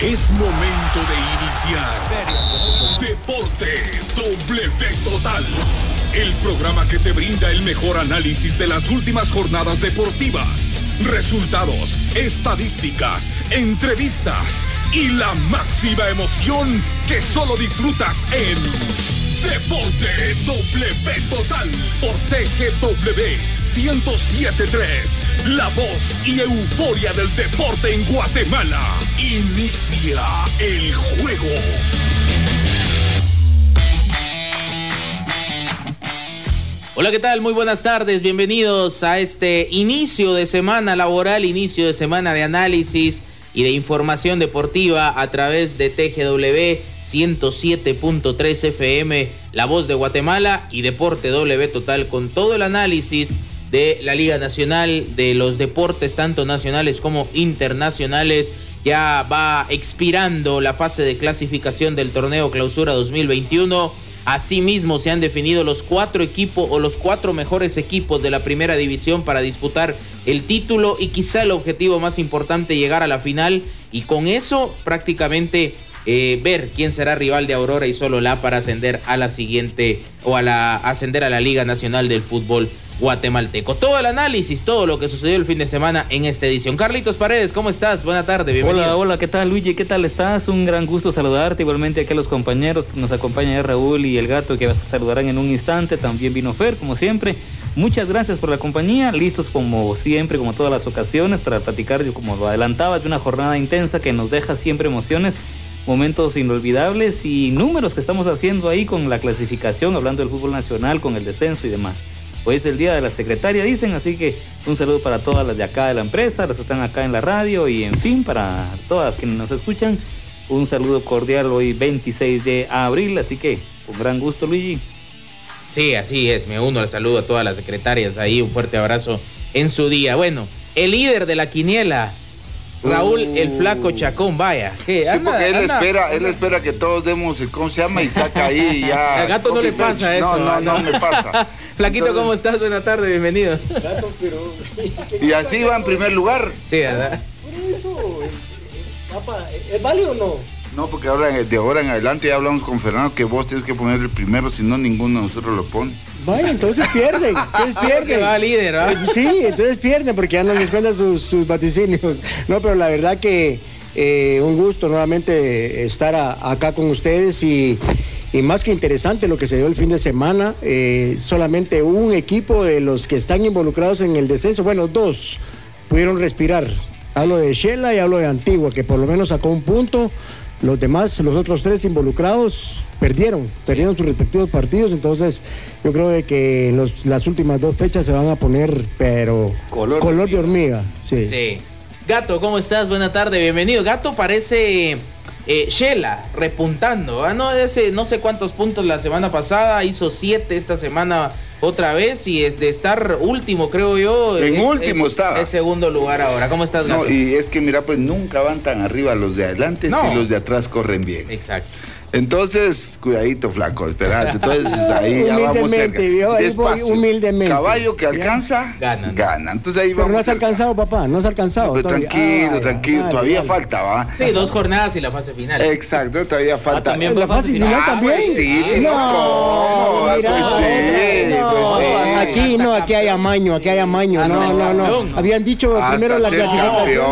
Es momento de iniciar Deporte W Total. El programa que te brinda el mejor análisis de las últimas jornadas deportivas, resultados, estadísticas, entrevistas y la máxima emoción que solo disfrutas en Deporte W Total por TGW 1073. La voz y euforia del deporte en Guatemala. Inicia el juego. Hola, ¿qué tal? Muy buenas tardes. Bienvenidos a este inicio de semana laboral, inicio de semana de análisis y de información deportiva a través de TGW 107.3 FM, La Voz de Guatemala y Deporte W Total con todo el análisis de la Liga Nacional, de los deportes tanto nacionales como internacionales. Ya va expirando la fase de clasificación del torneo Clausura 2021. Asimismo, se han definido los cuatro equipos o los cuatro mejores equipos de la primera división para disputar el título y quizá el objetivo más importante, llegar a la final. Y con eso prácticamente eh, ver quién será rival de Aurora y solo la para ascender a la siguiente o a la ascender a la Liga Nacional del Fútbol guatemalteco. Todo el análisis, todo lo que sucedió el fin de semana en esta edición. Carlitos Paredes, ¿cómo estás? Buena tarde, bienvenido. Hola, hola, ¿qué tal Luigi? ¿Qué tal estás? Un gran gusto saludarte. Igualmente aquí a los compañeros, nos acompaña Raúl y el gato que saludarán en un instante. También vino Fer, como siempre. Muchas gracias por la compañía, listos como siempre, como todas las ocasiones, para platicar, como lo adelantaba, de una jornada intensa que nos deja siempre emociones momentos inolvidables y números que estamos haciendo ahí con la clasificación, hablando del fútbol nacional, con el descenso y demás. Hoy es el día de la secretaria, dicen, así que un saludo para todas las de acá de la empresa, las que están acá en la radio y en fin, para todas quienes nos escuchan, un saludo cordial hoy 26 de abril, así que con gran gusto Luigi. Sí, así es, me uno al saludo a todas las secretarias ahí, un fuerte abrazo en su día. Bueno, el líder de la quiniela, Raúl el flaco Chacón, vaya. Sí, porque él espera, él espera que todos demos el cómo se llama y saca ahí ya. Al gato no le pasa eso. No, no, no me pasa. Flaquito, ¿cómo estás? Buenas tardes, bienvenido. Gato, pero. Y así va en primer lugar. Sí, ¿verdad? Por eso, papá, ¿es válido o no? No, porque ahora de ahora en adelante ya hablamos con Fernando que vos tienes que poner el primero, si no ninguno de nosotros lo pone. Vaya, entonces pierden. Entonces pierden. va líder, ¿verdad? Eh, sí, entonces pierden porque ya no les cuentan sus, sus vaticinios. No, pero la verdad que eh, un gusto nuevamente estar acá con ustedes y, más que interesante lo que se dio el fin de semana. Eh, solamente un equipo de los que están involucrados en el descenso, bueno, dos, pudieron respirar. Hablo de Shela y hablo de Antigua, que por lo menos sacó un punto. Los demás, los otros tres involucrados, perdieron, perdieron sus respectivos partidos, entonces yo creo que los, las últimas dos fechas se van a poner, pero color, de hormiga. Sí. sí. Gato, ¿cómo estás? Buena tarde, bienvenido. Gato parece eh, Shela repuntando, ¿ah? no, ese, no sé cuántos puntos la semana pasada, hizo siete esta semana otra vez y es de estar último, creo yo. En último estaba. Es segundo lugar ahora. ¿Cómo estás, Gato? No, y es que mira, pues nunca van tan arriba los de adelante si los de atrás corren bien. Exacto. Entonces, cuidadito, flaco, esperate. Entonces ahí ya vamos cerca. Despacio. humildemente. Caballo que alcanza, gana. Gana. Entonces ahí Pero no has alcanzado, papá, no has alcanzado. Pero tranquilo, tranquilo, todavía falta, ¿va? Sí, dos jornadas y la fase final. Exacto, todavía ah, falta. ¿La fase final también? Pues sí, sí, no. no, mira, pues sí, pues sí. Aquí no, aquí hay amaño, aquí hay amaño. No, no, no. Habían dicho primero la clasificación.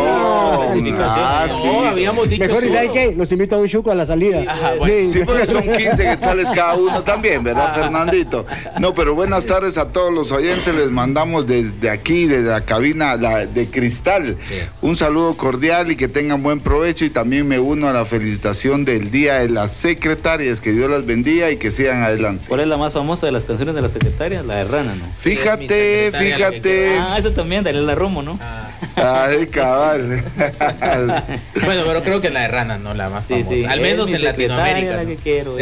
Ah, sí. habíamos dicho. Mejor, ¿y sabes qué? Los invito a un chuco a la salida. Sí, porque son 15 quetzales cada uno también, ¿verdad, Fernandito? No, pero buenas tardes a todos los oyentes. Les mandamos desde aquí, desde la cabina de cristal, un saludo cordial y que tengan buen provecho. Y también me uno a la felicitación del Día de las Secretarias. Que Dios las bendiga y que sigan adelante. ¿Cuál es la más famosa de las canciones de las secretarias? La de Rana, ¿no? Fíjate, fíjate. Ah, esa también, la Romo, ¿no? Ah. Ay, cabal. bueno, pero creo que la de Rana, ¿no? La más famosa. Al menos en Latinoamérica quiero.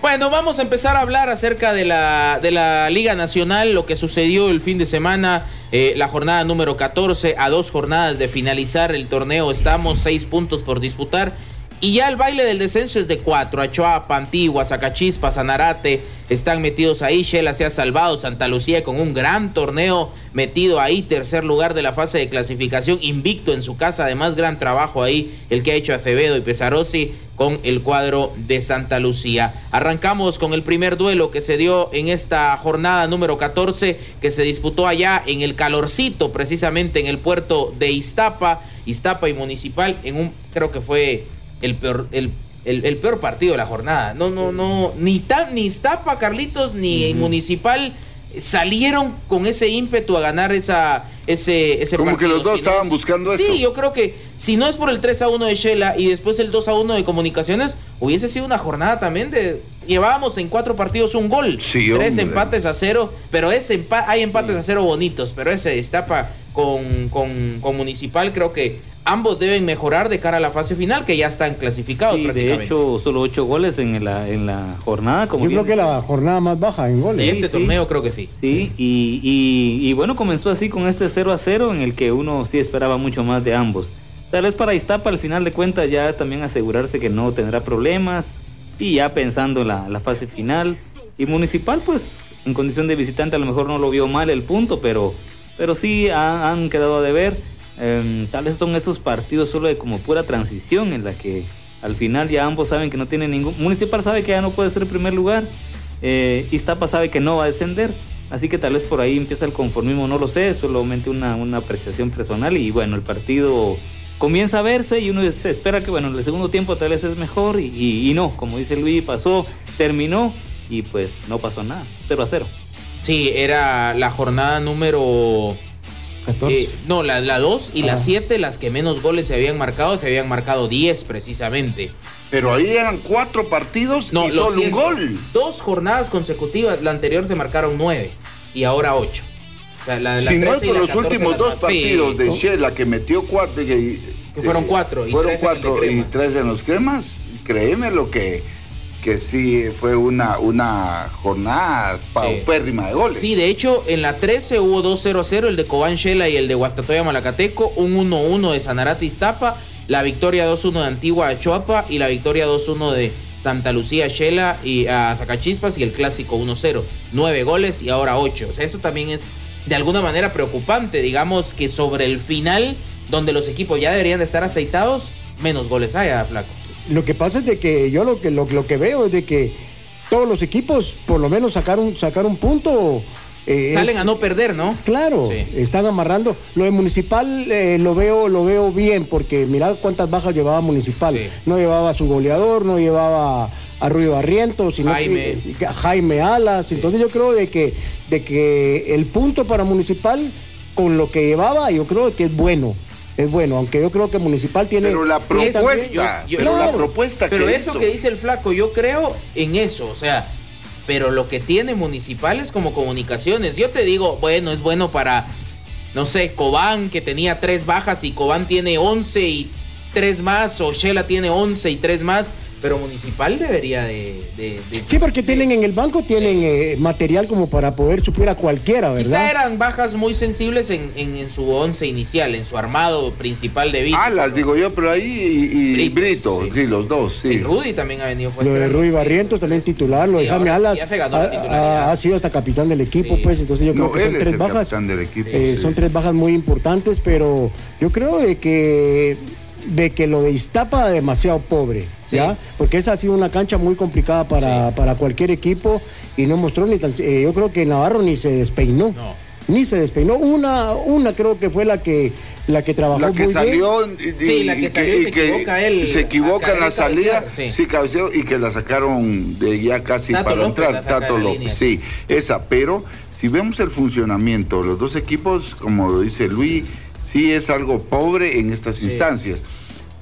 Bueno, vamos a empezar a hablar acerca de la, de la Liga Nacional, lo que sucedió el fin de semana, eh, la jornada número 14, a dos jornadas de finalizar el torneo, estamos seis puntos por disputar. Y ya el baile del descenso es de cuatro. Achoapa, Antigua, Zacachispa, Sanarate están metidos ahí. Shela se ha salvado. Santa Lucía con un gran torneo metido ahí. Tercer lugar de la fase de clasificación. Invicto en su casa. Además, gran trabajo ahí el que ha hecho Acevedo y Pesarosi con el cuadro de Santa Lucía. Arrancamos con el primer duelo que se dio en esta jornada número 14 que se disputó allá en el calorcito, precisamente en el puerto de Iztapa. Iztapa y Municipal en un, creo que fue el peor, el, el, peor partido de la jornada. No, no, no, ni, tan, ni Iztapa, Carlitos, ni Municipal salieron con ese ímpetu a ganar esa, ese, ese Como que los dos estaban buscando eso. Sí, yo creo que si no es por el 3 a 1 de Shela y después el 2 a 1 de Comunicaciones, hubiese sido una jornada también de. Llevábamos en cuatro partidos un gol. tres empates a cero. Pero ese hay empates a cero bonitos. Pero ese destapa con, con, con Municipal, creo que ambos deben mejorar de cara a la fase final, que ya están clasificados sí, De hecho, solo ocho goles en la, en la jornada. Como Yo creo que la jornada más baja en goles. este torneo creo que sí. Sí, y, y, bueno, comenzó así con este 0 a 0 en el que uno sí esperaba mucho más de ambos. Tal vez para Iztapa al final de cuentas ya también asegurarse que no tendrá problemas y ya pensando la, la fase final. Y Municipal pues en condición de visitante a lo mejor no lo vio mal el punto, pero, pero sí han quedado a deber. Em, tal vez son esos partidos solo de como pura transición en la que al final ya ambos saben que no tienen ningún... Municipal sabe que ya no puede ser el primer lugar, eh, Iztapa sabe que no va a descender, así que tal vez por ahí empieza el conformismo, no lo sé, solamente una, una apreciación personal y bueno, el partido comienza a verse y uno se espera que bueno, en el segundo tiempo tal vez es mejor y, y no, como dice Luis, pasó, terminó y pues no pasó nada, 0 a 0. Sí, era la jornada número eh, no, la 2 y la 7, las que menos goles se habían marcado, se habían marcado 10 precisamente. Pero ahí eran cuatro partidos no, y solo un gol. Dos jornadas consecutivas, la anterior se marcaron 9 y ahora 8. O sea, la, la si no es por los últimos dos partidos de Shela que metió cuatro. Que, que fueron cuatro. Y fueron cuatro y tres en los cremas. Créeme lo que que sí fue una, una jornada paupérrima de goles. Sí, de hecho, en la 13 hubo 2-0-0, el de Cobán Shela y el de Huastatoya Malacateco, un 1-1 de Sanarate Iztapa, la victoria 2-1 de Antigua Achoapa y la victoria 2-1 de Santa Lucía Shela y a Zacachispas y el clásico 1-0. Nueve goles y ahora ocho. O sea, eso también es de alguna manera preocupante. Digamos que sobre el final, donde los equipos ya deberían de estar aceitados, menos goles hay, Flaco. Lo que pasa es de que yo lo que, lo, que veo es de que todos los equipos por lo menos sacaron, sacar un punto. Eh, Salen a no perder, ¿no? Claro, están amarrando. Lo de Municipal eh, lo veo lo veo bien porque mirad cuántas bajas llevaba Municipal. No llevaba a su goleador, no llevaba a Rui Barrientos, sino Jaime. Jaime Alas. Entonces yo creo de que, de que el punto para Municipal con lo que llevaba yo creo que es bueno es bueno, aunque yo creo que Municipal tiene... Pero la propuesta, pero la propuesta Pero eso que dice el flaco, yo creo en eso, o sea, pero lo que tiene Municipal es como comunicaciones. Yo te digo, bueno, es bueno para, no sé, Cobán, que tenía tres bajas y Cobán tiene once y tres más, o Shela tiene once y tres más pero Municipal debería de... sí, porque tienen en el banco, tienen eh, material como para poder suplir a cualquiera, ¿verdad? Quizá eran bajas muy sensibles en, en, su once inicial, en su armado principal de vida. Ah, las digo yo, pero ahí y, Brito, sí. los dos, sí. Y Rudy también ha venido Lo de Rudy Barrientos, también titular, lo de Jaime Alas. ha, sido hasta capitán del equipo, pues, entonces yo creo que son tres bajas. Eh, son tres bajas muy importantes, pero yo creo de que de que lo de Iztapa demasiado pobre, ¿ya? Porque esa ha sido una cancha muy complicada para, para cualquier equipo y no mostró ni tan... Eh, yo creo que Navarro ni se despeinó. Ni se despeinó. Una, una creo que fue la que la que trabajó la que salió Y, sí, la que salió y, se equivoca él. Se equivoca en la salida, sí. cabeceó y que la sacaron de ya casi para entrar. Tato López, sí, esa. Pero si vemos el funcionamiento, los dos equipos, como dice Luis, sí es algo pobre en estas instancias.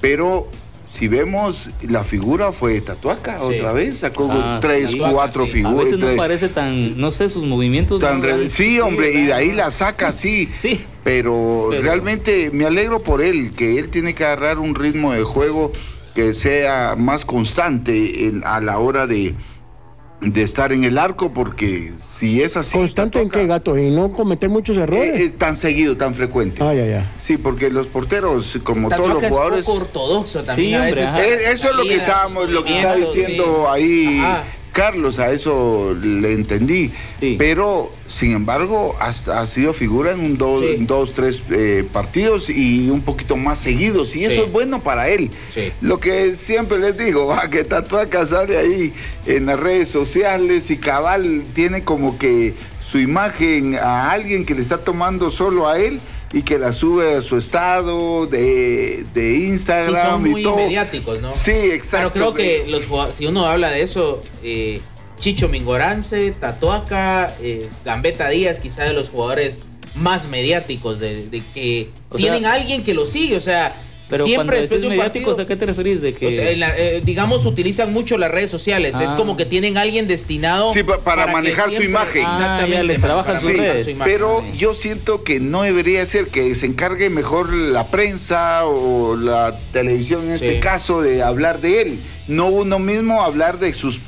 Pero si vemos, la figura fue Tatuaca otra vez, sacó ah, tres, cuatro figuras. A veces no parece tan, no sé, sus movimientos. sí, hombre, y de ahí la saca, sí. sí. Pero, realmente me alegro por él, que él tiene que agarrar un ritmo de juego que sea más constante a la hora de, de estar en el arco porque si es así... ¿Constante en qué, gato? ¿Y no cometer muchos errores? Eh, eh, tan seguido, tan frecuente. Ah, ya, ya. Sí, porque los porteros, como todos los jugadores... Es poco ortodoxo también. Sí, hombre, Eh, eso es lo que estábamos, lo que está diciendo ahí Ajá. Carlos, a eso le entendí. Sí. Pero, sin embargo, ha, ha sido figura en un dos, Sí. dos tres eh, partidos y un poquito más seguidos. Y eso es bueno para él. Lo que siempre les digo, va, que Tatuaca sale ahí en las redes sociales y cabal tiene como que su imagen a alguien que le está tomando solo a él y que la sube a su estado de, de Instagram Sí, son muy y todo. mediáticos, ¿no? Sí, exacto. Pero creo que los jugadores- si uno habla de eso, eh, Chicho Mingorance, Tatuaca, eh, Gambetta Díaz, quizá de los jugadores más mediáticos, de, de que O tienen sea, a alguien que lo sigue, o sea, Pero siempre después de un mediáticos, partido... ¿a qué te referís? De que... o sea, en la- eh, digamos, utilizan mucho las redes sociales. Es Ah. como que tienen a alguien destinado. Sí, pa- para manejar su imagen. Ah, Exactamente. ya, les para trabajan redes. su imagen. Pero yo siento que no debería ser que se encargue mejor la prensa o la televisión en este Sí. caso de hablar de él. No uno mismo hablar de sus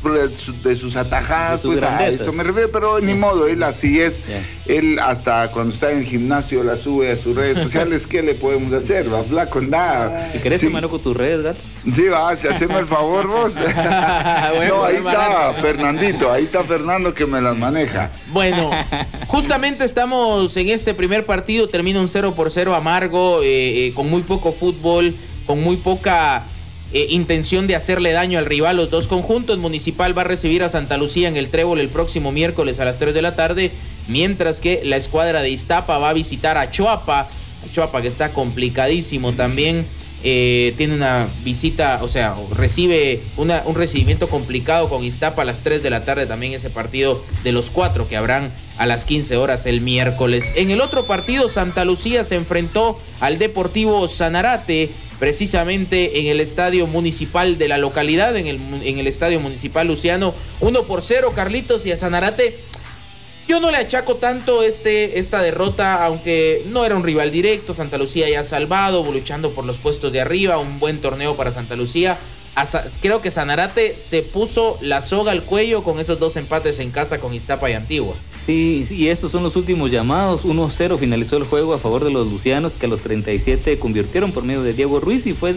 de sus atajadas, De sus pues a eso me refiero, pero ni modo, él así es. Él hasta cuando está en el gimnasio la sube a sus redes sociales, ¿qué le podemos hacer? Va flaco, nada. Si querés Sí. te mando con tus redes, gato. Sí, va, si haceme el favor vos. Bueno, no, ahí está. Fernandito, ahí está Fernando que me las maneja. Bueno, justamente estamos en este primer partido, termina un 0 por 0 amargo, eh, eh, con muy poco fútbol, con muy poca eh, intención de hacerle daño al rival. Los dos conjuntos, Municipal va a recibir a Santa Lucía en el Trébol el próximo miércoles a las 3 de la tarde, mientras que la escuadra de Iztapa va a visitar a Choapa, a Choapa que está complicadísimo también. eh, tiene una visita, o sea, recibe un recibimiento complicado con Iztapa a las 3 de la tarde también ese partido de los cuatro que habrán a las 15 horas el miércoles. En el otro partido, Santa Lucía se enfrentó al Deportivo Sanarate, precisamente en el estadio municipal de la localidad, en el, estadio municipal Luciano, 1 por 0, Carlitos y a Sanarate. Yo no le achaco tanto este, esta derrota, aunque no era un rival directo. Santa Lucía ya salvado, luchando por los puestos de arriba. Un buen torneo para Santa Lucía. Creo que Sanarate se puso la soga al cuello con esos dos empates en casa con Iztapa y Antigua. Sí, y estos son los últimos llamados. 1-0 finalizó el juego a favor de los lucianos que a los 37 convirtieron por medio de Diego Ruiz y fue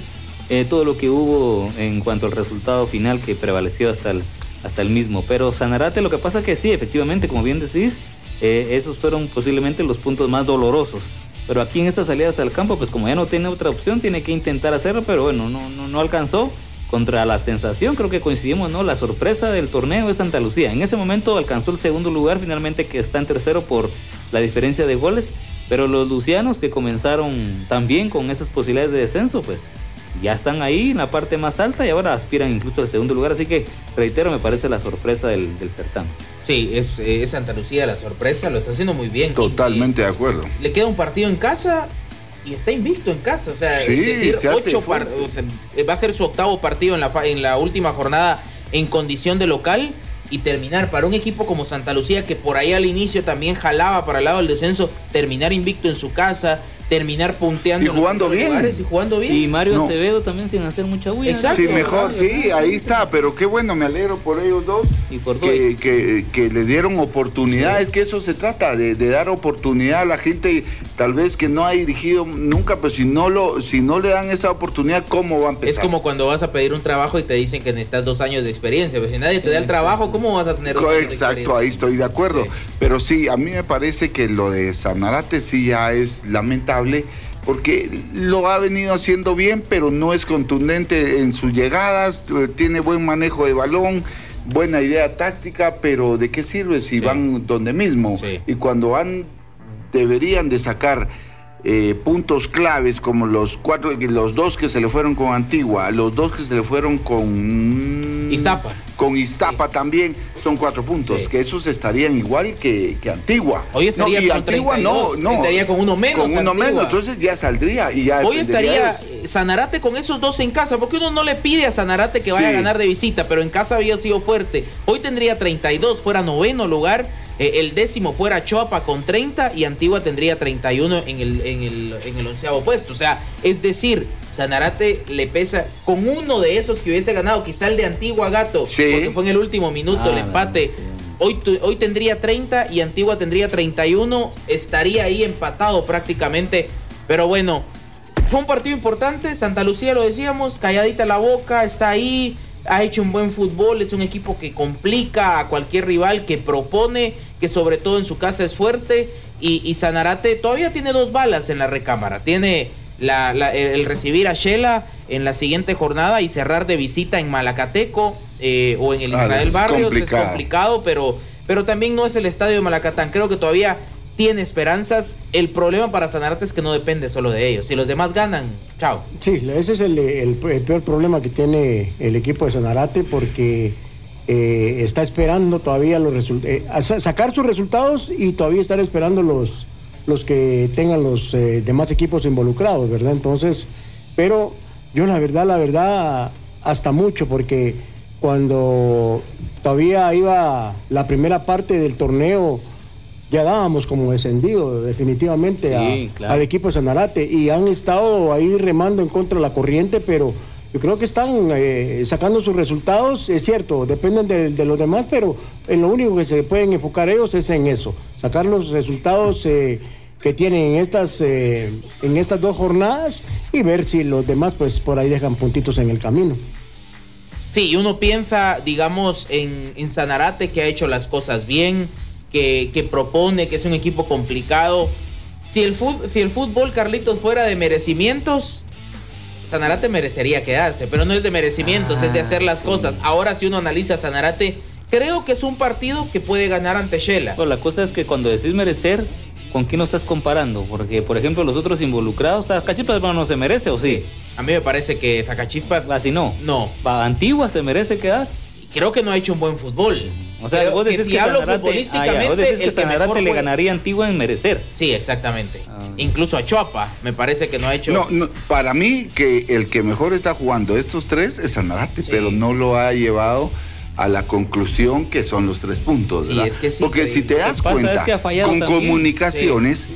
eh, todo lo que hubo en cuanto al resultado final que prevaleció hasta el, hasta el mismo. Pero Sanarate lo que pasa que sí, efectivamente, como bien decís, eh, esos fueron posiblemente los puntos más dolorosos. Pero aquí en estas salidas al campo, pues como ya no tiene otra opción, tiene que intentar hacerlo, pero bueno, no, no, no alcanzó. Contra la sensación, creo que coincidimos, ¿no? La sorpresa del torneo es Santa Lucía. En ese momento alcanzó el segundo lugar, finalmente que está en tercero por la diferencia de goles. Pero los lucianos que comenzaron también con esas posibilidades de descenso, pues ya están ahí en la parte más alta y ahora aspiran incluso al segundo lugar. Así que, reitero, me parece la sorpresa del, del certamen. Sí, es, eh, es Santa Lucía la sorpresa, lo está haciendo muy bien. Totalmente de acuerdo. Le queda un partido en casa y está invicto en casa. O sea, Sí, es decir, se ocho o sea, va a ser su octavo partido en la, en la última jornada en condición de local. Y terminar para un equipo como Santa Lucía, que por ahí al inicio también jalaba para el lado del descenso, terminar invicto en su casa, terminar punteando Y jugando bien. lugares y jugando bien. Y Mario No. Acevedo también sin hacer mucha bulla. Exacto. Sí, mejor, sí, ahí está, pero qué bueno, me alegro por ellos dos. Y por que, que, que le dieron oportunidades, que eso se trata, de, de dar oportunidad a la gente, tal vez que no ha dirigido nunca, pero si no lo, si no le dan esa oportunidad, ¿cómo va a empezar? Es como cuando vas a pedir un trabajo y te dicen que necesitas dos años de experiencia. Pero si nadie te da el trabajo, ¿cómo vas a tener dos Co- años de Exacto, ahí estoy de acuerdo. Sí. Pero sí, a mí me parece que lo de Sanarate sí ya es lamentable porque lo ha venido haciendo bien, pero no es contundente en sus llegadas, eh, tiene buen manejo de balón, buena idea táctica, pero ¿de qué sirve si Sí. van donde mismo? Sí. Y cuando van, deberían de sacar eh, puntos claves como los cuatro, los dos que se le fueron con Antigua, los dos que se le fueron con Iztapa. Con Iztapa también son cuatro puntos, Sí. que esos estarían igual que, que Antigua. Hoy estaría no, y con Antigua 32, no, no. estaría con uno menos, Con uno Antigua. menos, entonces ya saldría y ya Hoy estaría eh, Sanarate con esos dos en casa, porque uno no le pide a Sanarate que vaya Sí. a ganar de visita, pero en casa había sido fuerte. Hoy tendría 32, fuera noveno lugar, eh, el décimo fuera Choapa con 30 y Antigua tendría 31 en el, en el, en el onceavo puesto. O sea, es decir, Sanarate le pesa con uno de esos que hubiese ganado, quizá el de Antigua Gato, porque fue en el último minuto el ah, empate. Hoy, hoy tendría 30 y Antigua tendría 31, estaría ahí empatado prácticamente. Pero bueno, fue un partido importante, Santa Lucía lo decíamos, calladita la boca, está ahí, ha hecho un buen fútbol, es un equipo que complica a cualquier rival, que propone, que sobre todo en su casa es fuerte. Y, Sanarate todavía tiene dos balas en la recámara. Tiene el recibir a Shela en la siguiente jornada y cerrar de visita en Malacateco eh, o en el ah, Israel Barrios. Es complicado, pero, pero también no es el estadio de Malacatán. Creo que todavía tiene esperanzas. El problema para Sanarate es que no depende solo de ellos. Si los demás ganan, chao. Sí, ese es el, peor problema que tiene el equipo de Sanarate porque eh, está esperando todavía los eh, sacar sus resultados y todavía estar esperando los, los que tengan los eh, demás equipos involucrados, ¿verdad? Entonces, pero yo la verdad, la verdad, hasta mucho porque cuando todavía iba la primera parte del torneo ya dábamos como descendido definitivamente al equipo de Sanarate y han estado ahí remando en contra de la corriente, pero yo creo que están eh, sacando sus resultados, es cierto, dependen de, los demás, pero en lo único que se pueden enfocar ellos es en eso, sacar los resultados eh, que tienen en estas, eh, en estas dos jornadas y ver si los demás pues por ahí dejan puntitos en el camino. Sí, uno piensa, digamos, en, en Sanarate que ha hecho las cosas bien, que, propone, que es un equipo complicado. Si el, fútbol, si el fútbol, Carlitos, fuera de merecimientos, Sanarate merecería quedarse, pero no es de merecimientos, es de hacer las ah, cosas. Ahora si uno analiza Sanarate, creo que es un partido que puede ganar ante Shela. la cosa es que cuando decís merecer, ¿con quién no estás comparando? Porque, por ejemplo, los otros involucrados, Zacachispas no se merece, ¿o sí? A mí me parece que Zacachispas... Así no. No. Antigua se merece quedar. Creo que no ha hecho un buen fútbol. O sea, vos decís que, hablo futbolísticamente, que Sanarate le ganaría a Antigua en merecer. Sí, exactamente. Ah. Incluso a Chuapa, me parece que no ha hecho. No, para mí que el que mejor está jugando estos tres es Sanarate, pero no lo ha llevado a la conclusión que son los tres puntos. Sí, es que sí, Porque si te das cuenta, con comunicaciones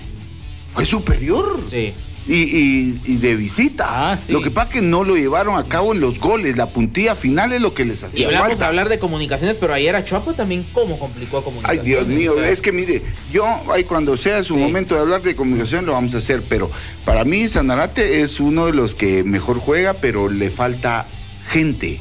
fue superior. Sí y, de visita. Ah, lo que pasa es que no lo llevaron a cabo en los goles. La puntilla final es lo que les hacía. Y hablamos hablar de comunicaciones, pero ayer a Chuapo también, ¿cómo complicó a comunicaciones? Ay, Dios mío, es que mire, yo, ay, cuando sea su momento de hablar de comunicación, lo vamos a hacer. Pero para mí, Sanarate es uno de los que mejor juega, pero le falta gente.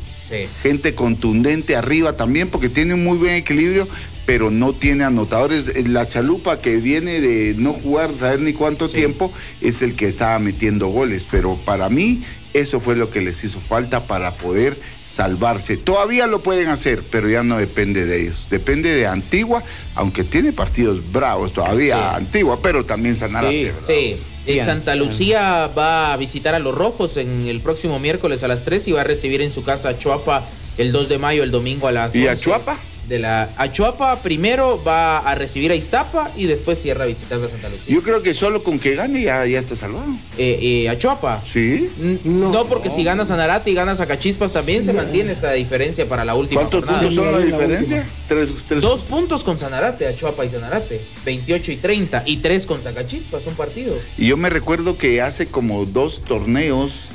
Gente contundente arriba también, porque tiene un muy buen equilibrio, pero no tiene anotadores. La chalupa que viene de no jugar, saber ni cuánto tiempo, es el que estaba metiendo goles. Pero para mí, eso fue lo que les hizo falta para poder salvarse. Todavía lo pueden hacer, pero ya no depende de ellos. Depende de Antigua, aunque tiene partidos bravos todavía Antigua, pero también Sanarate. Sí, sí. Santa Lucía va a visitar a los Rojos en el próximo miércoles a las 3 y va a recibir en su casa a Chuapa el 2 de mayo, el domingo a las ¿Y a Chuapa? De la Achuapa primero va a recibir a Iztapa y después cierra visitando a Santa Lucía. Yo creo que solo con que gane ya, ya está salvado. Eh, eh, Achuapa. Sí. No, porque si ganas a Narate y ganas a Cachispas también se mantiene esa diferencia para la última ¿Cuántos puntos son la diferencia? Tres, Dos puntos con Sanarate, Achuapa y Sanarate. 28 y 30. Y tres con Zacachispas, un partido. Y yo me recuerdo que hace como dos torneos,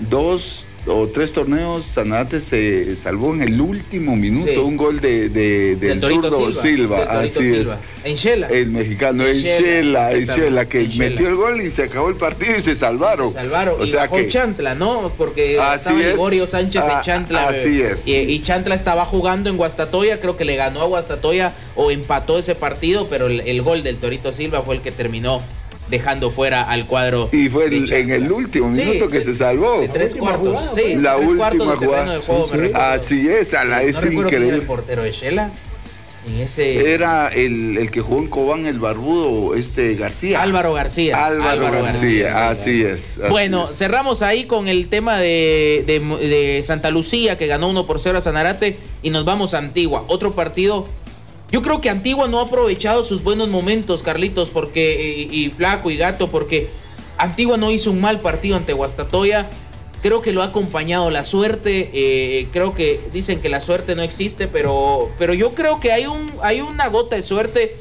dos o tres torneos, Sanarate se salvó en el último minuto un gol de, de del, zurdo Silva. así es. En Shela. El mexicano, en, Shela, en Shela, que metió el gol y se acabó el partido y se salvaron. Se salvaron. O y sea que, Chantla, ¿no? Porque estaba Gregorio Sánchez en ah, Chantla. Así es. Y, Chantla estaba jugando en Guastatoya, creo que le ganó a Guastatoya o empató ese partido, pero el, el gol del Torito Silva fue el que terminó dejando fuera al cuadro. Y fue en el último minuto que se salvó. De tres cuartos, sí, la última jugada. Así es, a la es increíble. el portero de Shela. Ese... Era el, el, que jugó en Cobán, el barbudo, este García. Álvaro García. Álvaro, García, así es. bueno, cerramos ahí con el tema de, de, de, Santa Lucía, que ganó 1 por 0 a Sanarate, y nos vamos a Antigua. Otro partido yo creo que Antigua no ha aprovechado sus buenos momentos, Carlitos, porque y, Flaco y Gato, porque Antigua no hizo un mal partido ante Guastatoya. Creo que lo ha acompañado la suerte. Eh, creo que dicen que la suerte no existe, pero, pero yo creo que hay, un, hay una gota de suerte.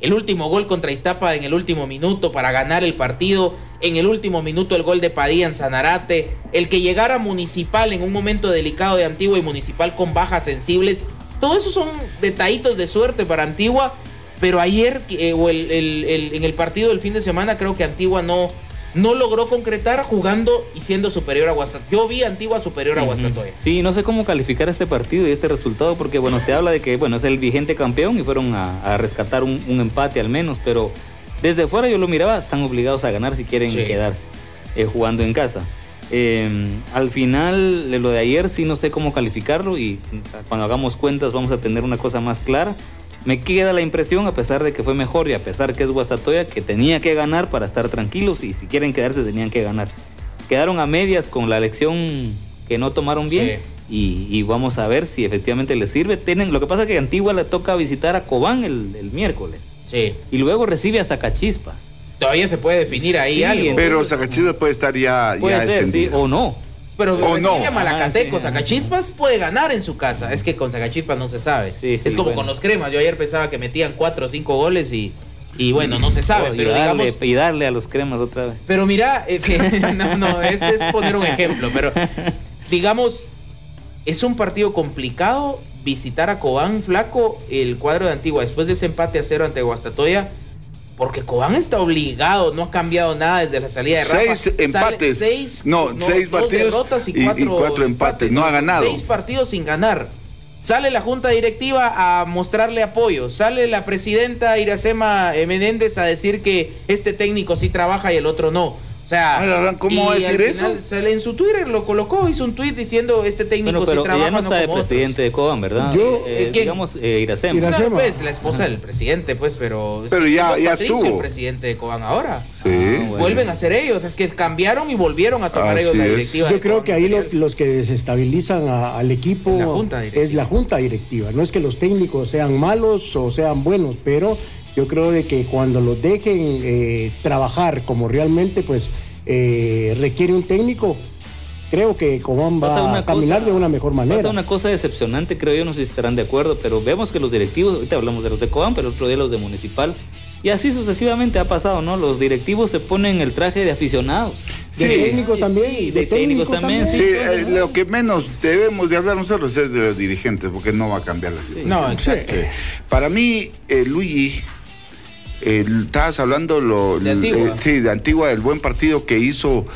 El último gol contra Iztapa en el último minuto para ganar el partido. en el último minuto el gol de Padilla en Sanarate, el que llegara Municipal en un momento delicado de Antigua y Municipal con bajas sensibles, todo eso son detallitos de suerte para Antigua, pero ayer eh, o el, en el partido del fin de semana creo que Antigua no, no logró concretar jugando y siendo superior a Guastatoya. Yo vi a Antigua superior a Guastatoya. Sí, no sé cómo calificar este partido y este resultado, porque bueno, se habla de que bueno, es el vigente campeón y fueron a, rescatar un, empate al menos, pero desde fuera yo lo miraba, están obligados a ganar si quieren quedarse eh, jugando en casa. Em, al final, lo de ayer sí no sé cómo calificarlo y cuando hagamos cuentas vamos a tener una cosa más clara me queda la impresión, a pesar de que fue mejor y a pesar que es Guastatoya, que tenía que ganar para estar tranquilos y si quieren quedarse tenían que ganar. Quedaron a medias con la elección que no tomaron bien y, vamos a ver si efectivamente les sirve. Tienen, lo que pasa es que Antigua le toca visitar a Cobán el, miércoles. Sí. Y luego recibe a Zacachispas. Todavía se puede definir ahí algo. Pero Zacachispas puede estar ya, puede ser, o no. Pero o no. Malacateco, ah, puede ganar en su casa. Es que con Zacachispas no se sabe. es como con los cremas. Yo ayer pensaba que metían cuatro o cinco goles y, y bueno, no se sabe. pero darle, y darle a los cremas otra vez. Pero mira, no, no, es, es poner un ejemplo. Pero digamos, es un partido complicado visitar a Cobán Flaco, el cuadro de Antigua, después de ese empate a cero ante Guastatoya porque Cobán está obligado, no ha cambiado nada desde la salida de Rafa. Seis empates. seis, no, seis partidos y, cuatro, empates. No ha ganado. Seis partidos sin ganar. Sale la junta directiva a mostrarle apoyo. Sale la presidenta Iracema Menéndez a decir que este técnico sí trabaja y el otro no. O sea, ¿cómo va a decir eso? Sale en su Twitter lo colocó, hizo un tweet diciendo este técnico pero sí trabaja. no está de presidente de Coban, ¿verdad? Yo, eh, digamos, eh, Iracema. Iracema. pues, la esposa del presidente, pues, pero. Pero ya, ya estuvo. el presidente de Coban ahora. Sí. Ah, Vuelven a ser ellos, es que cambiaron y volvieron a tomar ellos la directiva. Yo creo que ahí los que desestabilizan al equipo es la junta directiva. No es que los técnicos sean malos o sean buenos, pero yo creo de que cuando los dejen eh, trabajar como realmente, pues eh, requiere un técnico, creo que Cobán va a caminar de una mejor manera. Pasa una cosa decepcionante, creo yo, no sé si estarán de acuerdo, pero vemos que los directivos, ahorita hablamos de los de Cobán, pero otro día los de Municipal, y así sucesivamente ha pasado, ¿no? Los directivos se ponen el traje de aficionados. Sí, de técnicos también. de, técnicos, también. Sí, eh, lo que menos debemos de hablar nosotros es de los dirigentes, porque no va a cambiar la situación. No, exacto. Para mí, eh, Luigi estabas hablando lo, de Antigua. sí, de Antigua, del buen partido que hizo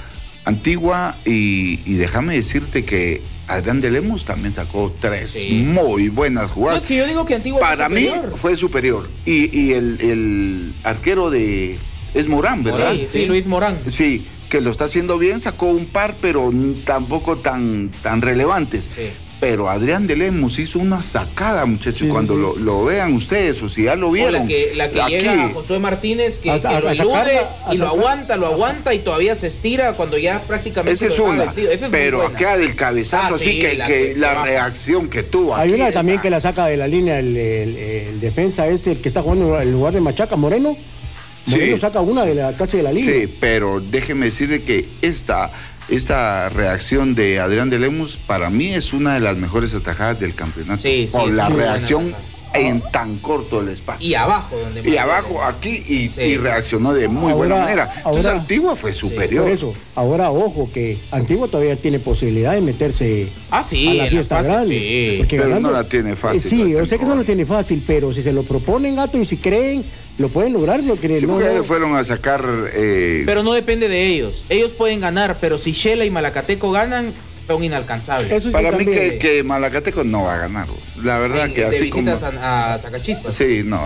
Antigua y, déjame decirte que Adrián de Lemos también sacó tres muy buenas jugadas. es que yo digo que Antigua Para mí fue superior. Y, el, arquero de... Es Morán, ¿verdad? Sí, sí, Luis Morán. Sí, que lo está haciendo bien, sacó un par, pero tampoco tan, tan relevantes. Sí pero Adrián de Lemos hizo una sacada, muchachos. cuando Lo, vean ustedes, o si ya lo vieron. la que, la que llega Josué Martínez, que, lo ayude y lo aguanta, lo aguanta y todavía se estira cuando ya prácticamente. Esa es una. pero acá del cabezazo, ah, así que, la, reacción que tuvo. Hay una también que la saca de la línea el, defensa este, el que está jugando en lugar de Machaca, Moreno. Moreno saca una de la casi de la línea. Sí, pero déjeme decirle que esta esta reacción de Adrián de Lemus para mí es una de las mejores atajadas del campeonato. Sí, por la reacción en tan corto el espacio. Y abajo, donde Y abajo, aquí, y, reaccionó de muy buena manera. Entonces Antigua fue superior. por eso, ahora ojo, que Antigua todavía tiene posibilidad de meterse ah, a la fiesta grande. pero no la tiene fácil. sí, yo sé que no la tiene fácil, pero si se lo proponen, gato, y si creen lo pueden lograr, lo que sí, no, fueron a sacar. Eh, pero no depende de ellos. Ellos pueden ganar, pero si Shela y Malacateco ganan, son inalcanzables. Para mí que, Malacateco no va a ganar. La verdad que así como a, Sacachispas. Sí, no,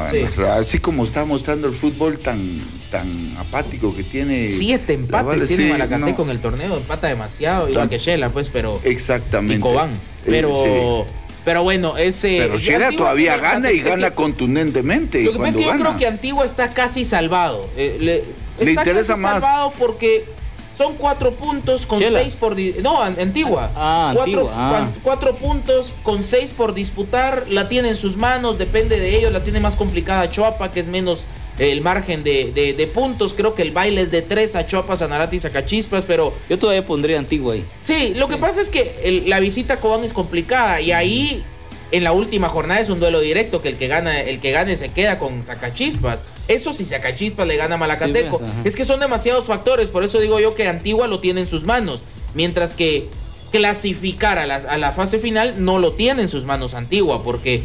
así como está mostrando el fútbol tan tan apático que tiene. Siete empates tiene Malacateco en el torneo, empata demasiado, igual que Shela, pues, pero Exactamente. Y Cobán. Pero pero bueno, ese. Pero Shela todavía gana y gana contundentemente. Lo que pasa es que yo creo que Antigua está casi salvado. Eh, le, está interesa casi más. salvado porque son cuatro puntos con seis por. No, Antigua. Ah, cuatro, ah. cuatro puntos con seis por disputar. La tiene en sus manos, depende de ellos. La tiene más complicada Choapa, que es menos el margen de, puntos. Creo que el baile es de tres a Chopas, Sanarate y Sacachispas, pero. Yo todavía pondría Antigua ahí. Sí, lo que pasa es que la visita a Cobán es complicada y ahí en la última jornada es un duelo directo que el que gana, el que gane se queda con Sacachispas. Eso si Sacachispas le gana a Malacateco. es que son demasiados factores, por eso digo yo que Antigua lo tiene en sus manos. Mientras que clasificar a la, a la fase final no lo tiene en sus manos Antigua, porque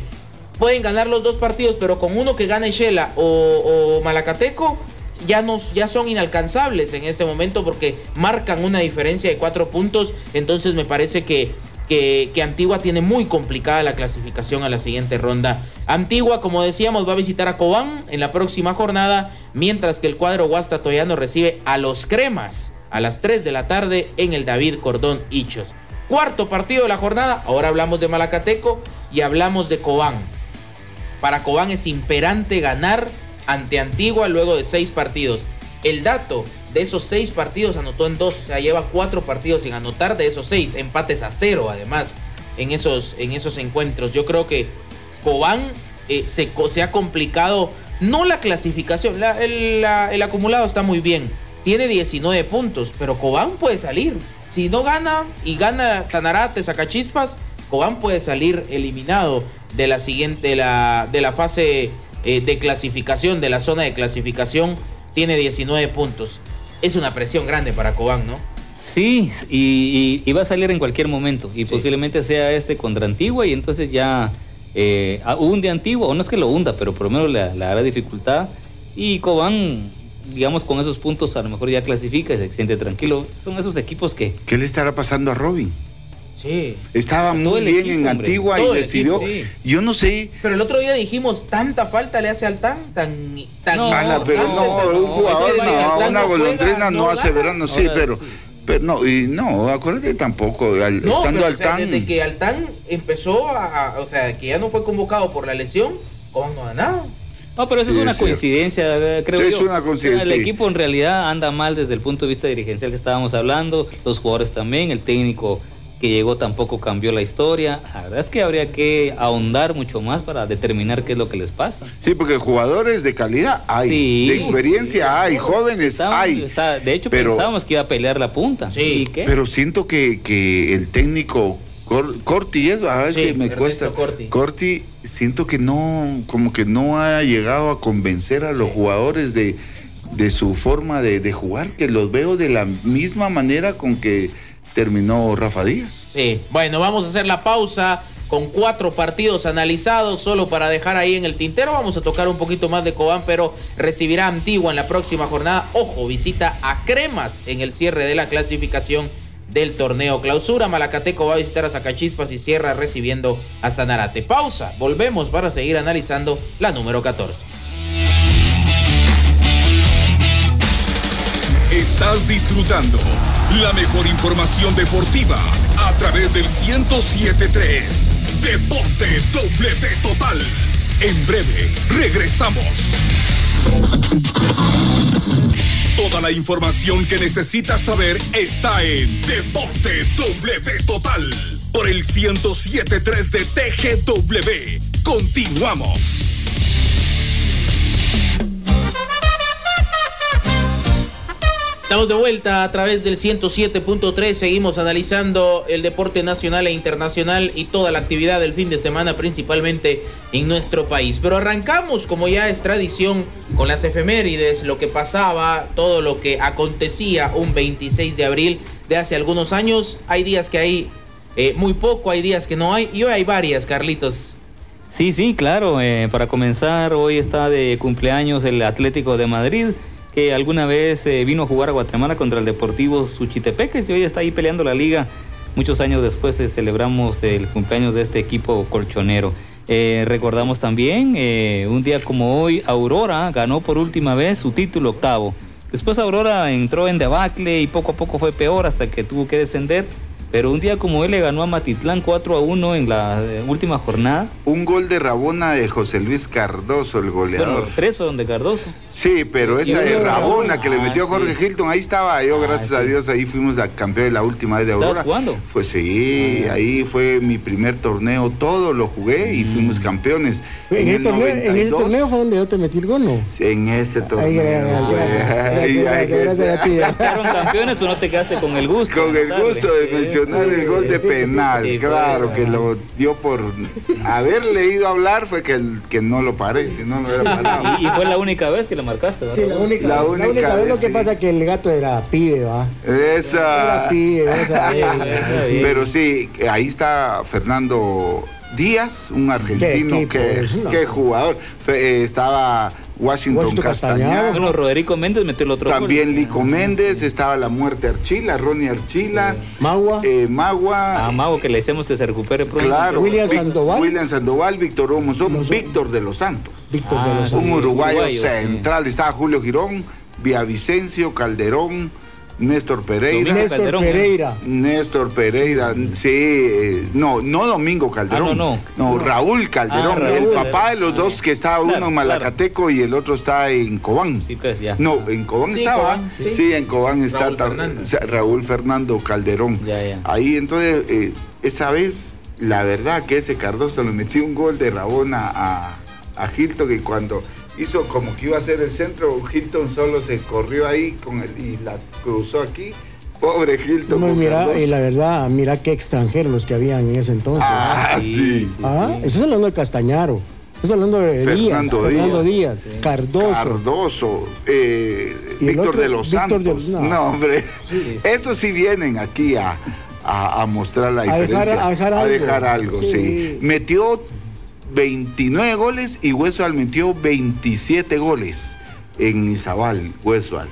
pueden ganar los dos partidos, pero con uno que gane Shela o, Malacateco, ya, nos, ya son inalcanzables en este momento porque marcan una diferencia de cuatro puntos. Entonces me parece que, que, Antigua tiene muy complicada la clasificación a la siguiente ronda. Antigua, como decíamos, va a visitar a Cobán en la próxima jornada, mientras que el cuadro Guastatoyano recibe a los Cremas a las 3 de la tarde en el David Cordón Hichos. Cuarto partido de la jornada, ahora hablamos de Malacateco y hablamos de Cobán. Para Cobán es imperante ganar ante Antigua luego de seis partidos. El dato de esos seis partidos anotó en dos, o sea, lleva cuatro partidos sin anotar de esos seis, empates a cero además en esos, en esos encuentros. Yo creo que Cobán eh, se, ha complicado, no la clasificación, el, el acumulado está muy bien, tiene 19 puntos, pero Cobán puede salir. Si no gana y gana Sanarate, Sacachispas, Cobán puede salir eliminado de la siguiente, de la, de la fase eh, de clasificación, de la zona de clasificación, tiene 19 puntos. Es una presión grande para Cobán, ¿no? Sí, y, va a salir en cualquier momento. Y posiblemente sea este contra Antigua y entonces ya eh, hunde Antigua, o no es que lo hunda, pero por lo menos le, le hará dificultad. Y Cobán, digamos, con esos puntos a lo mejor ya clasifica y se siente tranquilo. Son esos equipos que... ¿Qué le estará pasando a Robin? Sí. Estaba muy bien en Antigua y decidió. Yo no sé. Pero el otro día dijimos, tanta falta le hace al tan, tan, tan no, pero no, un jugador, no, una golondrina no, hace verano, sí, pero. Pero no, y no, acuérdate tampoco, estando Altán. desde que Altán empezó a, o sea, que ya no fue convocado por la lesión, ¿cómo no ha ganado? No, pero eso es una coincidencia, creo es una coincidencia. El equipo en realidad anda mal desde el punto de vista dirigencial que estábamos hablando, los jugadores también, el técnico que llegó tampoco cambió la historia. La verdad es que habría que ahondar mucho más para determinar qué es lo que les pasa. Sí, porque jugadores de calidad hay, de experiencia hay, jóvenes hay. de hecho, pensábamos que iba a pelear la punta. Sí. Pero siento que, que el técnico Corti es, a ver que me cuesta. Corti. Corti, siento que no, como que no ha llegado a convencer a los jugadores de, de su forma de, de, jugar, que los veo de la misma manera con que terminó Rafa Díaz. Sí, bueno, vamos a hacer la pausa con cuatro partidos analizados, solo para dejar ahí en el tintero. Vamos a tocar un poquito más de Cobán, pero recibirá Antigua en la próxima jornada. Ojo, visita a Cremas en el cierre de la clasificación del torneo clausura. Malacateco va a visitar a Zacachispas y cierra recibiendo a Sanarate. Pausa, volvemos para seguir analizando la número 14. Estás disfrutando la mejor información deportiva a través del 1073 Deporte W Total. En breve regresamos. Toda la información que necesitas saber está en Deporte W Total por el 1073 de TGW. Continuamos. Estamos de vuelta a través del 107.3. Seguimos analizando el deporte nacional e internacional y toda la actividad del fin de semana, principalmente en nuestro país. Pero arrancamos, como ya es tradición, con las efemérides, lo que pasaba, todo lo que acontecía un 26 de abril de hace algunos años. Hay días que hay eh, muy poco, hay días que no hay, y hoy hay varias, Carlitos. Sí, sí, claro. Eh, para comenzar, hoy está de cumpleaños el Atlético de Madrid que alguna vez eh, vino a jugar a Guatemala contra el Deportivo Suchitepeques y hoy está ahí peleando la liga. Muchos años después eh, celebramos el cumpleaños de este equipo colchonero. Eh, recordamos también, un día como hoy, Aurora ganó por última vez su título octavo. Después Aurora entró en debacle y poco a poco fue peor hasta que tuvo que descender pero un día como él le ganó a Matitlán 4 a 1 en la última jornada. Un gol de Rabona de José Luis Cardoso, el goleador. Bueno, tres fueron de Cardoso. Sí, pero esa de Rabona que le metió Ah, Jorge sí. Hilton, ahí estaba yo, Ah, gracias a sí. Dios, ahí fuimos la campeón de la última vez de ¿Estabas Aurora. jugando? Fue sí, ahí fue mi primer torneo, todo lo jugué y fuimos campeones. En, ese el torneo, en ese 92, torneo fue donde yo te metí el gol, ¿no? En ese torneo. Ay, gracias, Ay, gracias, ay, gracias, gracias a ti. Fueron campeones, pero no te quedaste con el gusto. Con el gusto de Sí, mencionar sí. el gol de penal, Sí, claro, pues, que lo dio por haber leído hablar fue que, el- que no lo paré, si no lo hubiera parado. Y, y fue la única vez que marcaste, ¿verdad? Sí, la única, La la única única, vez lo que sí. pasa es que el gato era pibe, va. Esa. Era pibe, vamos a ver. Está bien. Pero sí, ahí está Fernando Díaz, un argentino equipo que, no. jugador. Fe- eh, estaba Washington, Washington Castañeda. Bueno, Roderico Méndez metió el otro gol. También Lico Méndez, estaba la muerte Archila, Ronnie Archila, Magua. eh, Magua, A Mago que le decimos que se recupere pronto. claro, William Vic- Sandoval. William Sandoval, Víctor Hugo Mozón, Mozón. Víctor de los Santos, Víctor de Ah, los sí. un Santos. uruguayo, uruguayo, central, estaba Julio Girón, Villavicencio, Calderón, Néstor Pereira. Domingo Néstor Calderón. Pereira. Néstor Pereira, sí, eh, no, no Domingo Calderón, Ah, no, no, Raúl Calderón, Ah, el Raúl, papá de los dos que está claro, uno en Malacateco y el otro está en Cobán. Sí, pues ya. No, en Cobán Sí, estaba. Cobán, sí. sí. en Cobán está Raúl Fernando. o sea, Raúl Fernando Calderón. Ya, ya. Ahí entonces, eh, esa vez, la verdad que ese Cardoso le metió un gol de Rabona a, a Hilton que cuando hizo como que iba a ser el centro, Hilton solo se corrió ahí con el, y la cruzó aquí. Pobre Hilton. No, mira, y la verdad, mira qué extranjeros los que habían en ese entonces. Ah, sí. Ah, Estás hablando de Castañaro. Estás hablando de Díaz. Fernando Fernando Díaz. Cardoso. Cardoso, eh, ¿Y el Víctor otro? de los Víctor de- Santos. no. no. hombre. Esos sí vienen aquí a, a- a mostrar la A dejar- diferencia. a dejar algo. dejar algo. Sí. Metió 29 goles y Huesual metió 27 goles en Izabal, Huesual.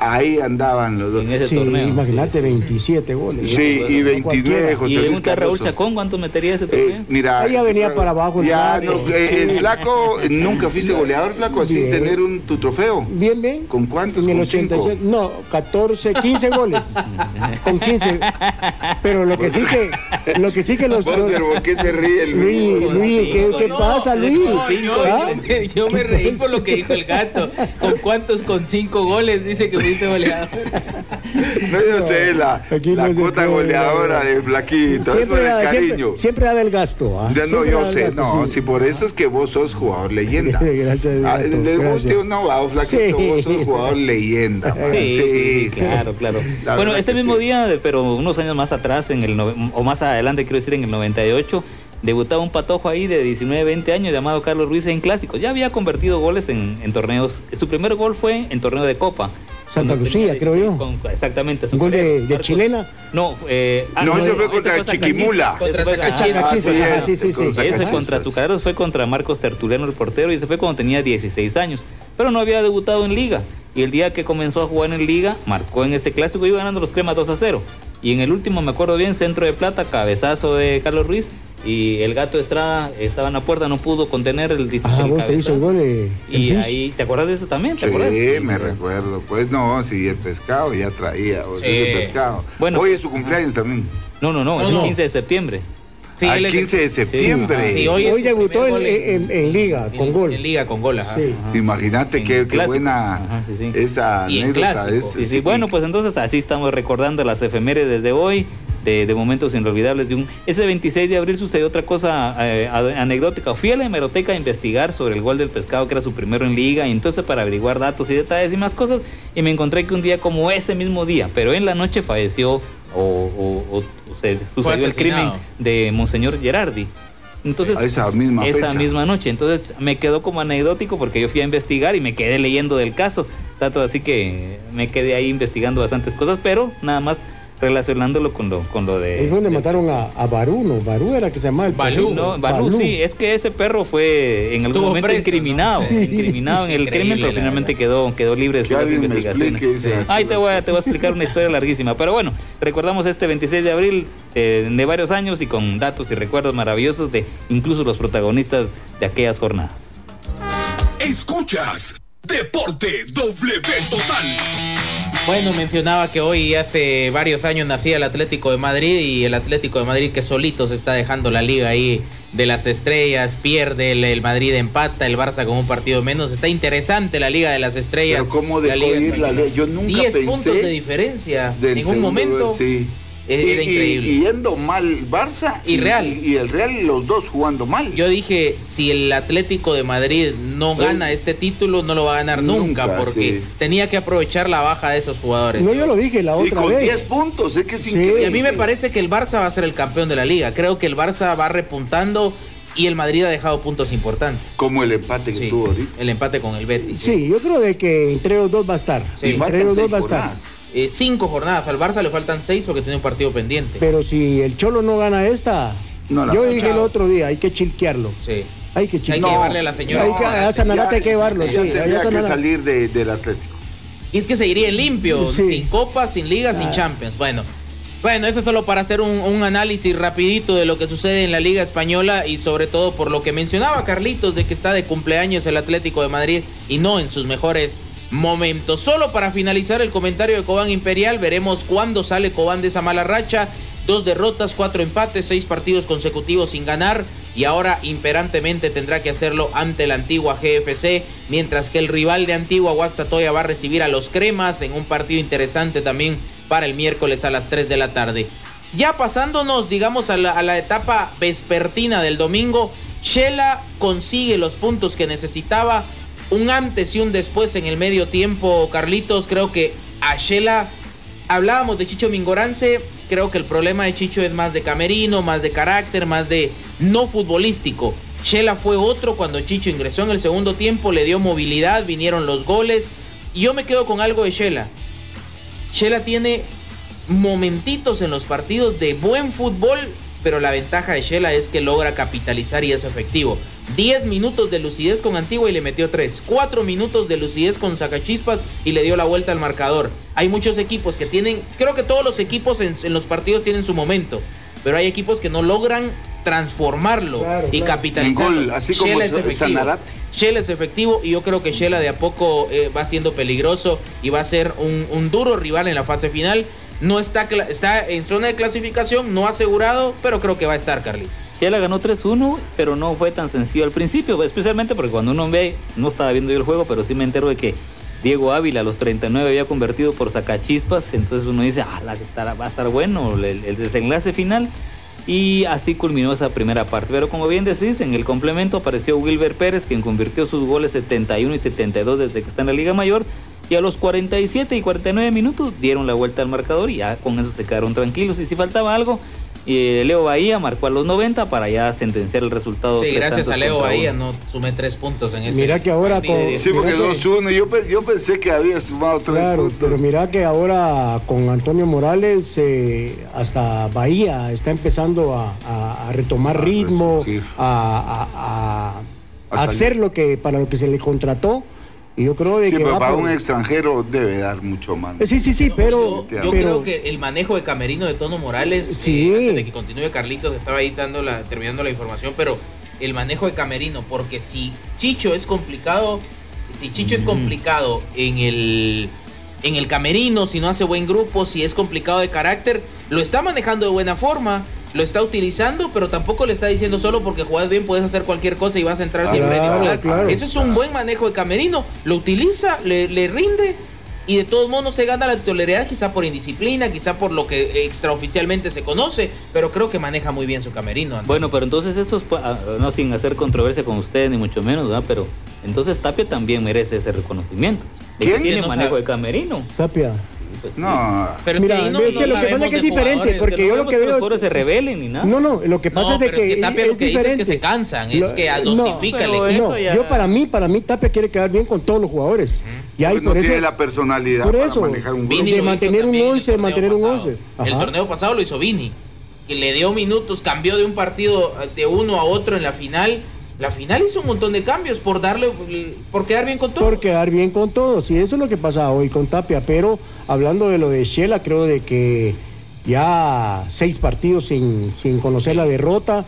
Ahí andaban los dos. En ese Sí, torneo. imagínate, 27 goles. Sí, y No 29 cualquiera. José Y Luis un tal Raúl. Chacón, ¿cuánto metería ese torneo? Eh, mira, Ahí ya venía para abajo el ya, flaco. no, eh, el flaco, nunca fuiste goleador, flaco, así Bien. tener un tu trofeo. Bien, bien. ¿Con cuántos? En el ¿Con cinco? 86, no, 14, 15 goles. Con 15. Pero lo que sí que, lo que sí que los. Pero ¿por qué se ríe el Luis, Con Luis, ¿qué, cinco, qué No, pasa, no, Luis? yo, ¿Ah? yo me reí por lo que dijo el gato. ¿Con cuántos? Con cinco goles dice que goleador. No, yo sé, la, cuota goleadora no. de Flaquito, es por Siempre, el da- cariño. siempre, siempre daba el gasto. ¿ah? Ya no, Siempre yo el sé, gasto, no, sí. si por eso es que vos sos jugador leyenda. Gracias, Ah, gato, Le guste o no, va, Flaquito, Sí. vos sos jugador leyenda. man. Sí, sí, sí, claro, claro. La Bueno, ese mismo sí. día, pero unos años más atrás, en el o más adelante, quiero decir, en el 98, debutaba un patojo ahí de 19, 20 años llamado Carlos Ruiz en clásicos. Ya había convertido goles en, en torneos. Su primer gol fue en torneo de Copa. Santa Lucía, creo yo. con- exactamente. su Un gol de, de chilena. No, eh, ah, No, ese fue ese contra Sacachispas. Chiquimula. Ese Contra sí, sí, ese contra Azucareros fue contra Marcos Tertuliano, el portero, y ese fue cuando tenía 16 años. Pero no había debutado en Liga. Y el día que comenzó a jugar en Liga, marcó en ese clásico, iba ganando los cremas 2 a 0. Y en el último, me acuerdo bien, centro de plata, cabezazo de Carlos Ruiz. Y el gato Estrada estaba en la puerta, no pudo contener el, dis- Ajá, el vos te hizo el gol. eh, el Y Fis. ahí, ¿te acuerdas de eso también? ¿Te Sí, acuerdas? me recuerdo. Pues no, sí, el pescado ya traía. o sea, Sí. el pescado. Bueno. Hoy es su cumpleaños también. No, no, no, No, es el no. 15 de septiembre. Sí, él es- 15 de septiembre. Sí, Hoy, hoy, debutó en, en- en Liga, con en- gol. En liga con gol, ajá. Sí. Imagínate qué, qué buena Ajá, sí, sí. esa Y anécdota. clásico. es- Sí, sí, bueno, pues entonces así estamos recordando las efemérides de hoy, de, de momentos inolvidables de un... Ese 26 de abril sucedió otra cosa eh, anecdótica. Fui a la hemeroteca a investigar sobre el gol del pescado, que era su primero en liga, y entonces para averiguar datos y detalles y más cosas, y me encontré que un día como ese mismo día, pero en la noche falleció o, o- o- o se sucedió el crimen de Monseñor Gerardi. Entonces, A esa misma esa fecha. misma noche. Entonces me quedó como anecdótico porque yo fui a investigar y me quedé leyendo del caso. Tanto así que me quedé ahí investigando bastantes cosas, pero nada más relacionándolo con lo, con lo de. Ahí fue donde de- mataron a, a Barú, ¿no? Barú era que se llamaba el Balú. perrito. No, Balú, sí, es que ese perro fue en algún Estuvo momento preso, incriminado, ¿no? Sí. incriminado en Es el crimen, pero finalmente quedó, quedó libre de me investigaciones. explique Ay, te voy, a, te voy a explicar una historia larguísima. Pero bueno, recordamos este 26 de abril eh, de varios años y con datos y recuerdos maravillosos de incluso los protagonistas de aquellas jornadas. Escuchas Deporte W Total. Bueno, mencionaba que hoy hace varios años nacía el Atlético de Madrid y el Atlético de Madrid que solito se está dejando la liga ahí de las estrellas, pierde el, Madrid empata, el Barça con un partido menos. Está interesante la Liga de las Estrellas. Pero cómo la Liga la Yo nunca 10 puntos de diferencia. En un momento. Sí. Era increíble. Y, yendo mal Barça y, Real. Y, el Real, los dos jugando mal. Yo dije, si el Atlético de Madrid no gana este título, no lo va a ganar nunca, porque tenía que aprovechar la baja de esos jugadores. No, yo lo dije la otra y con 10 puntos, es que es increíble. Y a mí me parece que el Barça va a ser el campeón de la liga. Creo que el Barça va repuntando y el Madrid ha dejado puntos importantes. Como el empate que tuvo ahorita. El empate con el Betis. Sí, yo creo de que entre los dos va a estar. entre los dos va a estar. Eh, cinco jornadas. Al Barça le faltan seis porque tiene un partido pendiente. Pero si el Cholo no gana esta, yo dije el otro día, hay que chilquearlo. Sí. Hay que chilquearlo. Hay que llevarle a la señora. hay que, a Sanarate hay que llevarlo. sí, tendría que salir del Atlético. Y es que seguiría limpio, sin Copa, sin Liga, sin ah. Champions. Bueno, bueno, eso es solo para hacer un, un, análisis rapidito de lo que sucede en la Liga Española y sobre todo por lo que mencionaba Carlitos de que está de cumpleaños el Atlético de Madrid y no en sus mejores momento. Solo para finalizar el comentario de Cobán Imperial, veremos cuándo sale Cobán de esa mala racha. Dos derrotas, cuatro empates, seis partidos consecutivos sin ganar y ahora imperantemente tendrá que hacerlo ante la antigua GFC, mientras que el rival de Antigua Guastatoya va a recibir a los Cremas en un partido interesante también para el miércoles a las 3 de la tarde. Ya pasándonos, digamos, a la, a la etapa vespertina del domingo, Shela consigue los puntos que necesitaba un antes y un después en el medio tiempo, Carlitos. Creo que Shela hablábamos de Chicho Mingorance. Creo que el problema de Chicho es más de camerino, más de carácter, más de no futbolístico. Shela fue otro cuando Chicho ingresó en el segundo tiempo, le dio movilidad, vinieron los goles. Y yo me quedo con algo de Shela. Shela tiene momentitos en los partidos de buen fútbol, pero la ventaja de Shela es que logra capitalizar y es efectivo. 10 minutos de lucidez con Antigua y le metió 3. 4 minutos de lucidez con Sacachispas y le dio la vuelta al marcador. Hay muchos equipos que tienen, creo que todos los equipos en, los partidos tienen su momento, pero hay equipos que no logran transformarlo y capitalizarlo. así como Shela es efectivo. Shela es efectivo y yo creo que Shela de a poco eh, va siendo peligroso y va a ser un, un duro rival en la fase final. No está, está en zona de clasificación, no asegurado, pero creo que va a estar, Carlitos. Shela ganó 3-1, pero no fue tan sencillo al principio, especialmente porque cuando uno ve, no estaba viendo yo el juego, pero sí me entero de que Diego Ávila a los 39 había convertido por sacachispas, entonces uno dice, ah, va a estar bueno el, desenlace final. Y así culminó esa primera parte. Pero como bien decís, en el complemento apareció Wilber Pérez, quien convirtió sus goles 71 y 72 desde que está en la Liga Mayor. Y a los 47 y 49 minutos dieron la vuelta al marcador y ya con eso se quedaron tranquilos. Y si faltaba algo, y Leo Bahía marcó a los 90 para ya sentenciar el resultado. Sí, gracias a Leo Bahía no sumé tres puntos en ese Mira que ahora con, Sí, porque 2-1. Yo, yo, pensé que había sumado tres claro, Pero mira que ahora con Antonio Morales eh, hasta Bahía está empezando a, retomar ritmo, a, a hacer lo que para lo que se le contrató y yo creo de sí, que. pero para un extranjero debe dar mucho más. Sí, sí, sí, pero. Yo, creo que el manejo de Camerino de Tono Morales, sí. Eh, antes de que continúe Carlitos, estaba ahí dando la, terminando la información, pero el manejo de Camerino, porque si Chicho es complicado, si Chicho es complicado en el, en el Camerino, si no hace buen grupo, si es complicado de carácter, lo está manejando de buena forma lo está utilizando, pero tampoco le está diciendo solo porque juegas bien puedes hacer cualquier cosa y vas a entrar sin claro, Eso es un buen manejo de Camerino. Lo utiliza, le, rinde y de todos modos se gana la titularidad quizá por indisciplina, quizá por lo que extraoficialmente se conoce, pero creo que maneja muy bien su camerino. Bueno, pero entonces eso es, ah, no sin hacer controversia con ustedes ni mucho menos, ¿verdad? Pero entonces Tapia también merece ese reconocimiento. ¿Quién tiene manejo de camerino? Tapia. Pues no. Pero es Mira, que, es que lo que pasa es que es diferente, porque yo lo que veo. Que se rebelen ni nada. No, no, lo que pasa es de que. Es, Tapia lo que dice es que se cansan, es que dosifica el equipo. No, yo para mí, para mí, Tapia quiere quedar bien con todos los jugadores. Y ahí por no eso, tiene la personalidad por eso, para manejar un grupo. de mantener un 11, mantener un 11. El torneo pasado lo hizo Vini, que le dio minutos, cambió de un partido de uno a otro en la final la final hizo un montón de cambios por darle, por quedar bien con todos. Por quedar bien con todos, y eso es lo que pasa hoy con Tapia. Pero hablando de lo de Shela, creo de que ya seis partidos sin, sin conocer la derrota.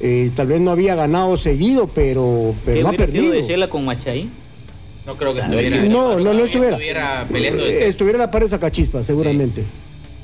Eh, tal vez no había ganado seguido, pero, pero no ha perdido. de Shela con Machay? No creo que estuviera. No, no, no estuviera. Estuviera peleando Estuviera a la par de Sacachispa, seguramente.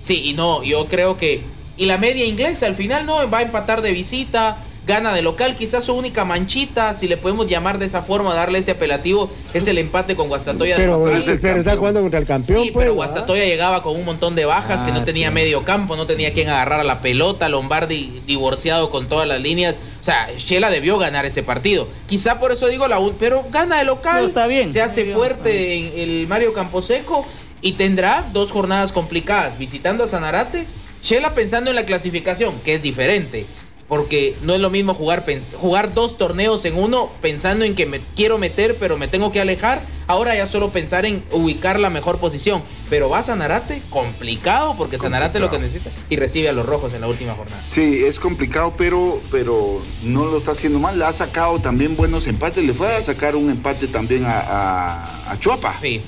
Sí. sí, y no, yo creo que. Y la media inglesa al final no va a empatar de visita gana de local. Quizás su única manchita, si le podemos llamar de esa forma, darle ese apelativo, es el empate con Guastatoya. Pero, pero está jugando contra el campeón. Sí, pero pues, Guastatoya llegaba con un montón de bajas, que no ah, tenía medio campo, no tenía quien agarrar a la pelota. Lombardi divorciado con todas las líneas. O sea, Shela debió ganar ese partido. Quizá por eso digo la pero gana de local. está bien. Se hace fuerte en el Mario Camposeco y tendrá dos jornadas complicadas visitando a Sanarate. Shela pensando en la clasificación, que es diferente porque no es lo mismo jugar, jugar dos torneos en uno pensando en que me quiero meter, pero me tengo que alejar. Ahora ya solo pensar en ubicar la mejor posición. Pero va a Sanarate, complicado, porque Sanarate lo que necesita y recibe a los rojos en la última jornada. Sí, es complicado, pero, pero no lo está haciendo mal. Le ha sacado también buenos empates. Le fue a sacar un empate también a, a, Chuapa. Sí.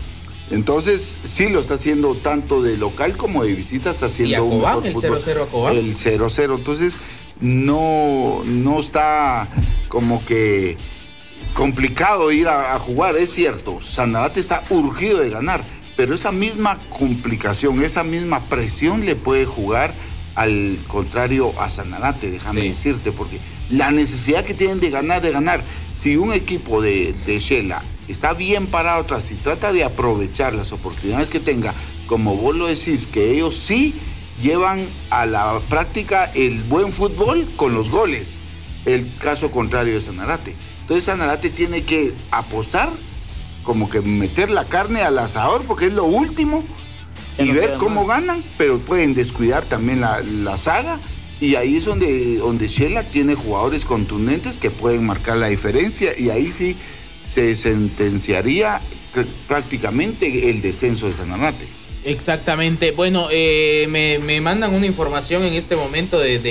Entonces, sí lo está haciendo tanto de local como de visita, está haciendo un mejor el 0-0 a Cobán. El 0-0. Entonces, no, no está como que complicado ir a, jugar, es cierto. Sanarate está urgido de ganar, pero esa misma complicación, esa misma presión le puede jugar al contrario a Sanarate, déjame decirte, porque la necesidad que tienen de ganar, de ganar, si un equipo de, de Shela está bien parado atrás y trata de aprovechar las oportunidades que tenga, como vos lo decís, que ellos sí llevan a la práctica el buen fútbol con los goles. El caso contrario de Sanarate. Entonces Sanarate tiene que apostar, como que meter la carne al asador, porque es lo último, y ver cómo ganan, pero pueden descuidar también la, saga. Y ahí es donde, donde Shela tiene jugadores contundentes que pueden marcar la diferencia. Y ahí sí se sentenciaría prácticamente el descenso de Sanarate. Exactamente. Bueno, eh, me, mandan una información en este momento de, de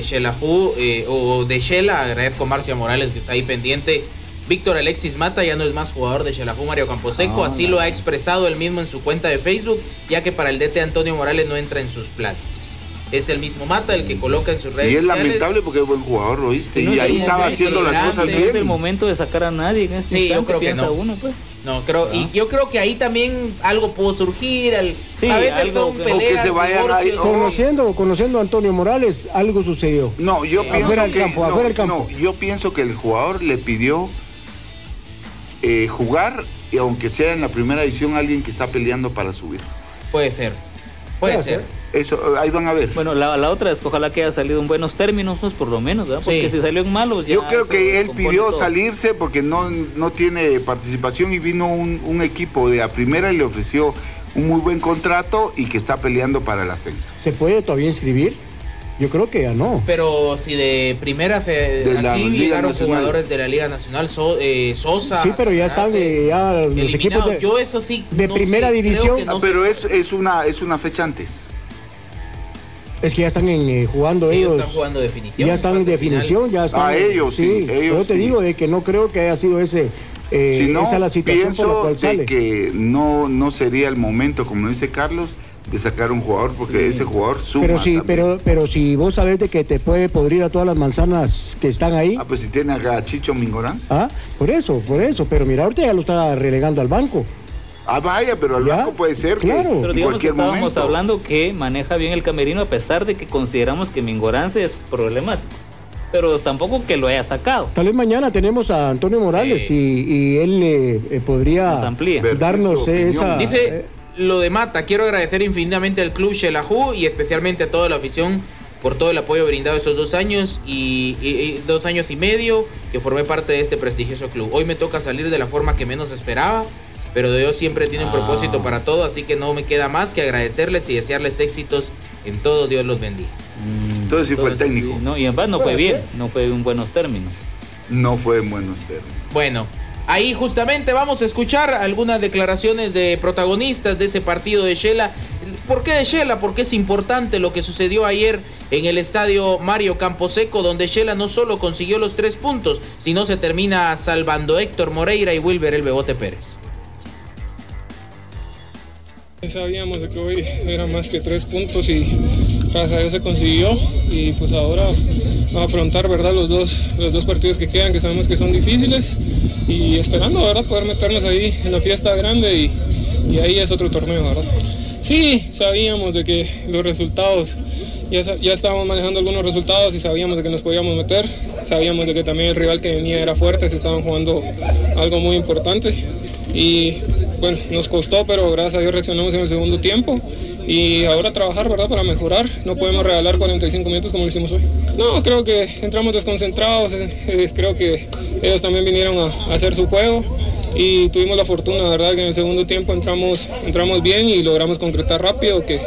eh, o de Shela. Agradezco a Marcia Morales que está ahí pendiente. Víctor Alexis Mata ya no es más jugador de Shelahu Mario Camposeco. Ah, así lo ha expresado él mismo en su cuenta de Facebook, ya que para el DT Antonio Morales no entra en sus planes. Es el mismo Mata el que coloca en sus redes Y es lamentable porque es buen jugador, ¿lo viste? y ahí estaba haciendo las cosas bien. es el momento de sacar a nadie en este sí, yo creo que no. uno, pues. No, creo, y yo creo que ahí también algo pudo surgir. a veces son peleas, se vayan conociendo, conociendo a Antonio Morales, algo sucedió. No, yo pienso afuera que, campo, afuera del campo. yo pienso que el jugador le pidió eh, jugar, y aunque sea en la primera edición, alguien que está peleando para subir. Puede ser, puede, ser. Eso, ahí van a ver. Bueno, la, otra es que ojalá que haya salido en buenos términos, pues por lo menos, ¿verdad? Porque si salió en malos Yo creo que él pidió salirse porque no, no tiene participación y vino un, equipo de a primera y le ofreció un muy buen contrato y que está peleando para el ascenso. ¿Se puede todavía inscribir? Yo creo que ya no. Pero si de primera se de aquí llegaron jugadores de la Liga Nacional, eh, Sosa. Sí, pero ya están eh, ya los equipos de, Yo eso sí, de primera división. Ah, pero es, es, una, es una fecha antes. Es que ya están en, eh, jugando ellos. están jugando definición. Ya están en definición, ya están. A ellos, sí. Ellos yo te digo de que no creo que haya sido ese. Eh, esa la situación pienso por la cual sale. que no, no sería el momento, como dice Carlos, de sacar un jugador porque ese jugador suma pero si pero pero si vos sabés de que te puede podrir a todas las manzanas que están ahí ah pues si tiene a Chicho Mingorán ah por eso por eso pero mira ahorita ya lo está relegando al banco Ah, vaya, pero al banco puede ser. Claro. pero digamos que estábamos hablando que maneja bien el camerino a pesar de que consideramos que Mingorance es problemático. Pero tampoco que lo haya sacado. Tal vez mañana tenemos a Antonio Morales y, él eh, podría darnos esa... Dice eh, lo de Mata, quiero agradecer infinitamente al club Shelahu y especialmente a toda la afición por todo el apoyo brindado estos dos años y, dos años y medio que formé parte de este prestigioso club. Hoy me toca salir de la forma que menos esperaba pero Dios siempre tiene un propósito ah. para todo, así que no me queda más que agradecerles y desearles éxitos en todo. Dios los bendiga. Mm, entonces sí fue el técnico. no, y en paz no fue bien, no fue en buenos términos. No fue en buenos términos. Bueno, ahí justamente vamos a escuchar algunas declaraciones de protagonistas de ese partido de Shela. ¿Por qué de Shela? Porque es importante lo que sucedió ayer en el estadio Mario Camposeco, donde Shela no solo consiguió los tres puntos, sino se termina salvando Héctor Moreira y Wilber el Bebote Pérez. Sabíamos de que hoy eran más que tres puntos y gracias a Dios se consiguió y pues ahora a afrontar verdad los dos, los dos partidos que quedan que sabemos que son difíciles y esperando verdad poder meternos ahí en la fiesta grande y, y ahí es otro torneo verdad. Sí, sabíamos de que los resultados ya, ya estábamos manejando algunos resultados y sabíamos de que nos podíamos meter, sabíamos de que también el rival que venía era fuerte, se estaban jugando algo muy importante y bueno, nos costó, pero gracias a Dios reaccionamos en el segundo tiempo y ahora trabajar, ¿verdad? Para mejorar, no podemos regalar 45 minutos como lo hicimos hoy. No, creo que entramos desconcentrados, eh, eh, creo que ellos también vinieron a, hacer su juego y tuvimos la fortuna, ¿verdad? Que en el segundo tiempo entramos, entramos bien y logramos concretar rápido, que,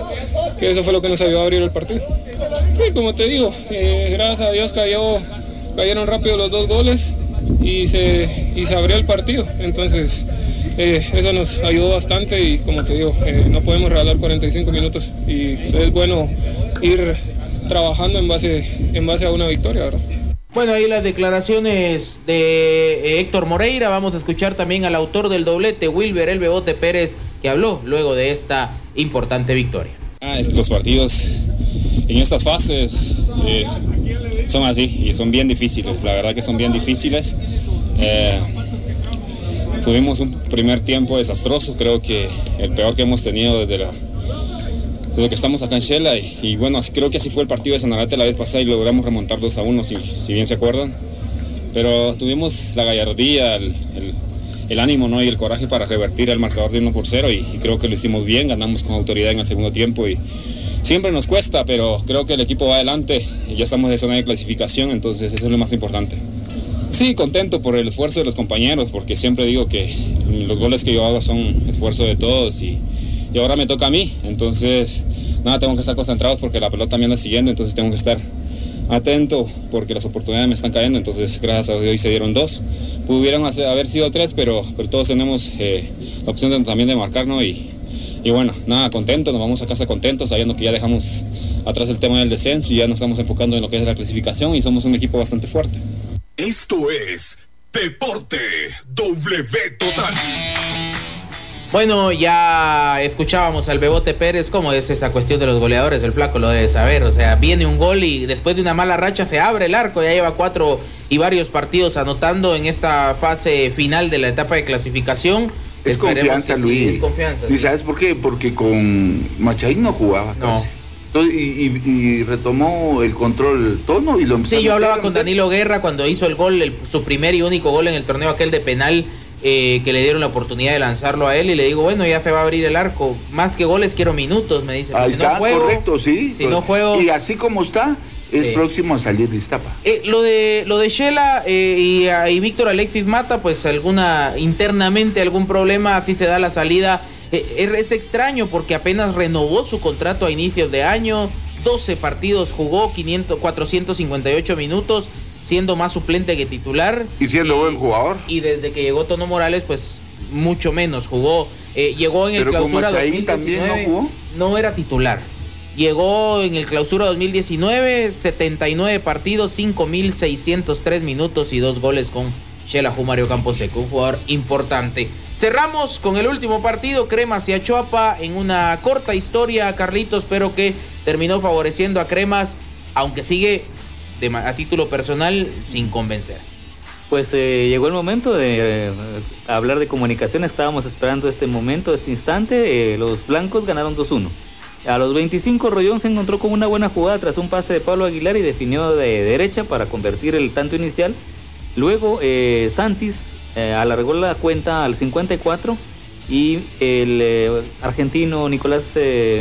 que eso fue lo que nos ayudó a abrir el partido. Sí, como te digo, eh, gracias a Dios cayó, cayeron rápido los dos goles y se, y se abrió el partido. Entonces, eh, eso nos ayudó bastante y como te digo, eh, no podemos regalar 45 minutos y es bueno ir trabajando en base, en base a una victoria. ¿verdad? Bueno, ahí las declaraciones de Héctor Moreira. Vamos a escuchar también al autor del doblete, Wilber El Bebote Pérez, que habló luego de esta importante victoria. Ah, los partidos en estas fases eh, son así y son bien difíciles. La verdad que son bien difíciles. Tuvimos un primer tiempo desastroso, creo que el peor que hemos tenido desde, desde que estamos acá en Shela. Y, bueno, creo que así fue el partido de Sanarate la vez pasada y logramos remontar 2 a 1, si, si bien se acuerdan. Pero tuvimos la gallardía, el, el, ánimo ¿no? y el coraje para revertir el marcador de 1 por 0 y, y, creo que lo hicimos bien, ganamos con autoridad en el segundo tiempo y siempre nos cuesta, pero creo que el equipo va adelante y ya estamos de zona de clasificación, entonces eso es lo más importante. Sí, contento por el esfuerzo de los compañeros, porque siempre digo que los goles que yo hago son esfuerzo de todos y, ahora me toca a mí. Entonces, nada, tengo que estar concentrados porque la pelota me anda siguiendo, entonces tengo que estar atento porque las oportunidades me están cayendo. Entonces, gracias a Dios hoy se dieron dos. Pudieron haber sido tres, pero, pero todos tenemos eh, la opción también de marcarnos y, y bueno, nada, contento, nos vamos a casa contentos, sabiendo que ya dejamos atrás el tema del descenso y ya nos estamos enfocando en lo que es la clasificación y somos un equipo bastante fuerte. Esto es Deporte W Total. Bueno, ya escuchábamos al Bebote Pérez, cómo es esa cuestión de los goleadores, el flaco lo debe saber, o sea, viene un gol y después de una mala racha se abre el arco, ya lleva cuatro y varios partidos anotando en esta fase final de la etapa de clasificación. Es confianza, Luis. es confianza. ¿Y sabes por qué? Porque con Machaín no jugaba. No y, retomó el control tono y lo Sí, yo hablaba con Danilo Guerra cuando hizo el gol, su primer y único gol en el torneo aquel de penal. Eh, que le dieron la oportunidad de lanzarlo a él y le digo, bueno, ya se va a abrir el arco. Más que goles quiero minutos, me dice. si no juego, correcto, sí. Si no juego. Y así como está, es próximo a salir de Iztapa. Eh, lo de lo de Shela eh, y, y, Víctor Alexis Mata, pues alguna internamente algún problema, así se da la salida eh, es extraño porque apenas renovó su contrato a inicios de año, 12 partidos jugó, 500, 458 minutos, siendo más suplente que titular. Y siendo buen jugador. Y desde que llegó Tono Morales, pues mucho menos jugó. Eh, llegó en el clausura 2019. No, no era titular. Llegó en el clausura 2019, 79 partidos, 5.603 minutos y dos goles con Shela Jumario Camposeco, un jugador importante. Cerramos con el último partido, Cremas y Achuapa, en una corta historia, Carlitos, pero que terminó favoreciendo a Cremas, aunque sigue a título personal sin convencer. Pues eh, llegó el momento de eh, hablar de comunicación, estábamos esperando este momento, este instante, eh, los blancos ganaron 2-1. A los 25 Rollón se encontró con una buena jugada tras un pase de Pablo Aguilar y definió de derecha para convertir el tanto inicial Luego eh, Santis eh, alargó la cuenta al 54 y el eh, argentino Nicolás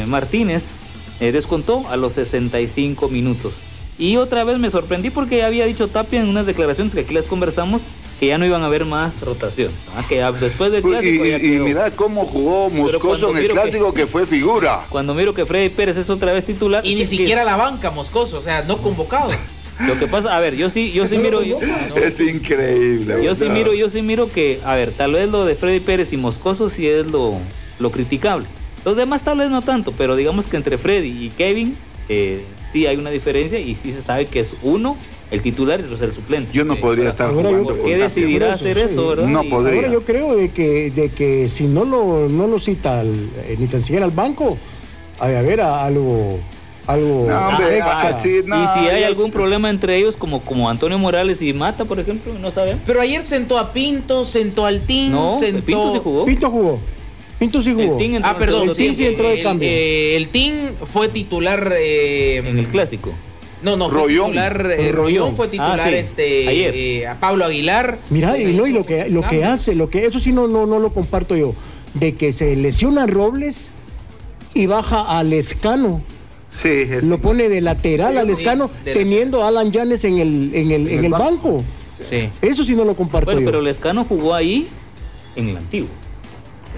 Martínez descontó a los 65 minutos. Y otra vez me sorprendí porque había dicho Tapia en unas declaraciones que aquí les conversamos que ya no iban a haber más rotaciones. ¿ah? Que después del clásico. Y, mira cómo jugó Moscoso en el clásico que, fue figura. Cuando miro que Freddy Pérez es otra vez titular. Y ni siquiera la banca Moscoso, o sea, no convocado. Lo que pasa, a ver, yo sí, yo sí miro. es increíble. Yo sí miro, yo sí miro que, a ver, tal vez lo de Freddy Pérez y Moscoso sí es lo, lo criticable. Los demás tal vez no tanto, pero digamos que entre Freddy y Kevin eh, sí hay una diferencia y sí se sabe que es uno el titular y el suplente. Yo no podría estar jugando ¿Por qué decidirá hacer eso, verdad? No podría. Ahora yo creo de que, de que si no lo, no lo cita eh, ni tan siquiera al banco, a ver, algo algo extra. y si hay algún problema entre ellos, como, como Antonio Morales y Mata, por ejemplo, no sabemos. Pero ayer sentó a Pinto, sentó al Team, no, sentó... Pinto se jugó. Pinto jugó. Pinto sí jugó. El Team entró Ah, perdón, segundo sí, sí, sí, entró de el, cambio. eh, el team fue titular. eh, En el clásico. No, no, fue titular. eh, Rollón. Fue titular Ah, sí. este Ayer. eh, a Pablo Aguilar. Mira, y, no, y lo que, lo que hace, lo que eso sí no, no, no lo comparto yo, de que se lesiona Robles y baja al Escano. Sí, es- Lo pone de lateral al Sí, Escano, de teniendo a Alan Llanes en el, en el, en el el banco. banco. Sí. Eso sí no lo comparto Bueno, yo. pero Lescano jugó ahí en el antiguo.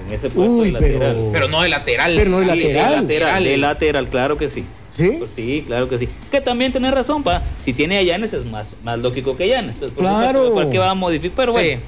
En ese puesto Uy, de pero- lateral. Pero no de lateral. Pero no de lateral. De lateral, de lateral, claro que sí. ¿Sí? Pues sí, claro que sí. Que también tenés razón, pa. Si tiene a Llanes es más, más lógico que Llanes. Pues, por Claro. supuesto, ¿Por qué va a modificar? Pero Sí. bueno.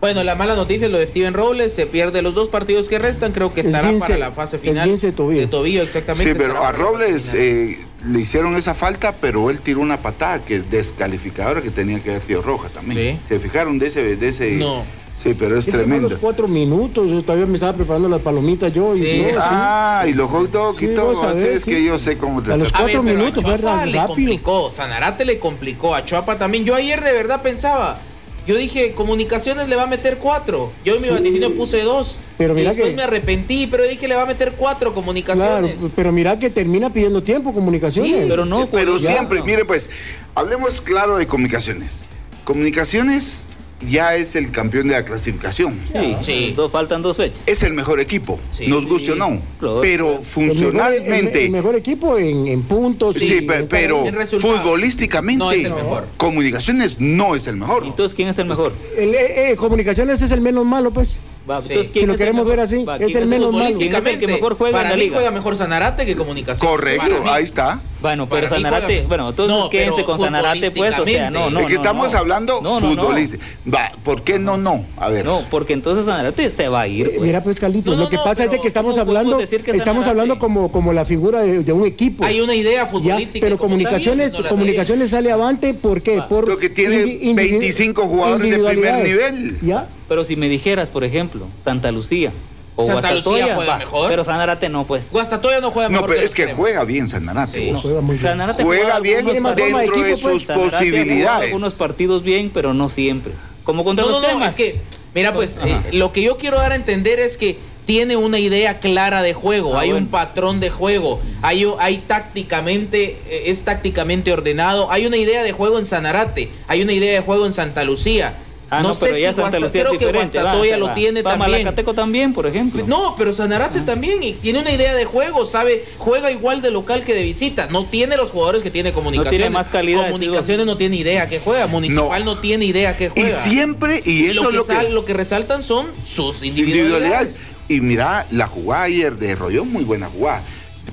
Bueno, la mala noticia es lo de Steven Robles, se pierde los dos partidos que restan, creo que Es estará para la fase final. esguince de tobillo. exactamente. Sí, pero a Robles eh, le hicieron esa falta, pero él tiró una patada que descalificadora que tenía que haber sido roja también. Sí. ¿Se fijaron de ese? De ese No. Sí, pero es tremendo. los cuatro minutos, yo todavía me estaba preparando las palomitas yo. Y Sí. no, sí. Ah, y los hot dogs y Sí, todo. es sí. que yo sé cómo A los A ver, cuatro minutos, a Chuapa le rápido. complicó, Sanarate le complicó, a Chuapa también. Yo ayer de verdad pensaba, yo dije, Comunicaciones le va a meter cuatro. Yo en mi Sí. vaticinio puse dos. Pero y mira después que- me arrepentí, pero dije, le va a meter cuatro Claro, Comunicaciones. pero mira que termina pidiendo tiempo comunicaciones. Sí, Pero no, Pero ya, siempre, no. mire pues, hablemos claro de comunicaciones. Comunicaciones ya es el campeón de la clasificación. Sí, Sí. Dos, faltan dos fechas. Es el mejor equipo, Sí, nos sí. guste o no. Claro. Pero El mejor- funcionalmente, El, el mejor equipo en, en puntos. sí, en- pero en resultados. futbolísticamente, No es el mejor. comunicaciones no es el mejor. Entonces, ¿quién es el mejor? El, eh, eh, comunicaciones es el menos malo, pues. Va, Sí. entonces, Si ¿quién lo queremos ver así, Va, es ¿quién el menos malo. ¿Quién es el que Futbolísticamente, mejor juega para en la mí liga? juega mejor Sanarate que Comunicaciones. Correcto, ahí está. Bueno, pero Sanarate, bueno, entonces No, quédense con Sanarate, pues, o sea, no, no. es que no, estamos no. hablando No, no, no. futbolístico. Va, ¿por qué no, no? A ver. No, porque entonces Sanarate se va a ir. Pues. Mira, pues, Carlitos, No, no, lo que no, pasa es de que estamos ¿cómo podemos hablando, decir que es estamos Sanarate? hablando como, como la figura de, de un equipo. Hay una idea Ya, futbolística. pero comunicaciones, bien, comunicaciones sale avante, ¿por qué? Por Porque tiene indi- individu- 25 jugadores de primer nivel. ¿Ya? Pero si me dijeras, por ejemplo, Santa Lucía o Santa Lucía Guastatoya, juega va, mejor. Pero Sanarate no, pues. Guastatoya no juega No, mejor pero que es que juega bien Sanarate. Sí. vos. Juega muy bien. Sanarate Juega bien dentro de equipo, pues. sus posibilidades. algunos partidos bien, pero no siempre. Como contra No, los no, no, temas. es que, mira, pues, eh, lo que yo quiero dar a entender es que tiene una idea clara de juego, Ah, hay un patrón de juego, hay, un- hay tácticamente, eh, es tácticamente ordenado, hay una idea de juego en Sanarate, hay una idea de juego en Santa Lucía. Ah, no, no, sé pero ya si Santa Guasta- creo es que Guastatoya lo va. tiene Va, también. Malacateco también, por ejemplo. No, pero Sanarate también y tiene una idea de juego, sabe, juega igual de local que de visita. No tiene los jugadores que tiene comunicaciones. tiene más calidad, Comunicaciones no tiene idea que juega, Municipal no, tiene idea que Y juega. siempre, y Y eso lo, es que lo sal- que. lo que resaltan son sus individualidades. individualidades. Y mira, la jugada ayer de Rollón, muy buena jugada.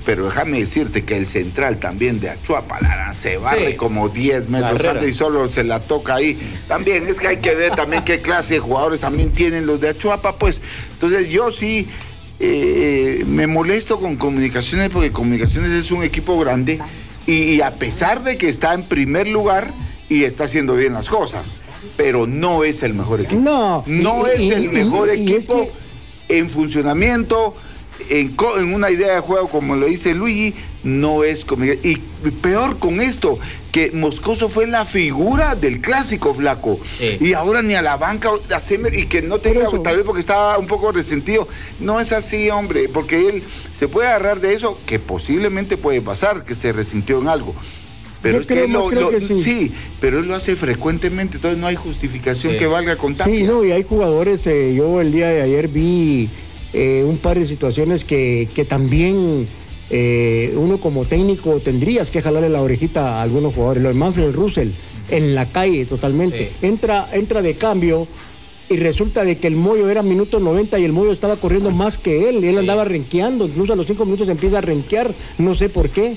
Pero déjame decirte que el central también de Achuapa, Lara, se barre Sí. como 10 metros antes y solo se la toca ahí. También es que hay que ver también qué clase de jugadores también tienen los de Achuapa, pues. Entonces yo sí eh, me molesto con Comunicaciones porque Comunicaciones es un equipo grande y, y a pesar de que está en primer lugar y está haciendo bien las cosas, pero no es el mejor equipo. No. No y- es y- el y- mejor y es equipo que- en funcionamiento, en, una idea de juego, como lo dice Luigi, no es como- Y peor con esto, que Moscoso fue la figura del clásico flaco. Sí. Y ahora ni a la banca, a Semer, y que no tenga, tal vez porque estaba un poco resentido. No es así, hombre, porque él se puede agarrar de eso, que posiblemente puede pasar, que se resintió en algo. Pero es que, lo, lo- que sí. pero él lo hace frecuentemente, entonces no hay justificación Sí. que valga con Tapia. Sí, no, y hay jugadores, eh, yo el día de ayer vi eh, un par de situaciones que, que también eh, uno como técnico tendrías que jalarle la orejita a algunos jugadores. Lo de Manfred Russell, en la calle totalmente. Sí. Entra, entra de cambio y resulta de que el Moyo era minuto 90 y el Moyo estaba corriendo más que él. Él andaba renqueando, incluso a los cinco minutos empieza a renquear, no sé por qué,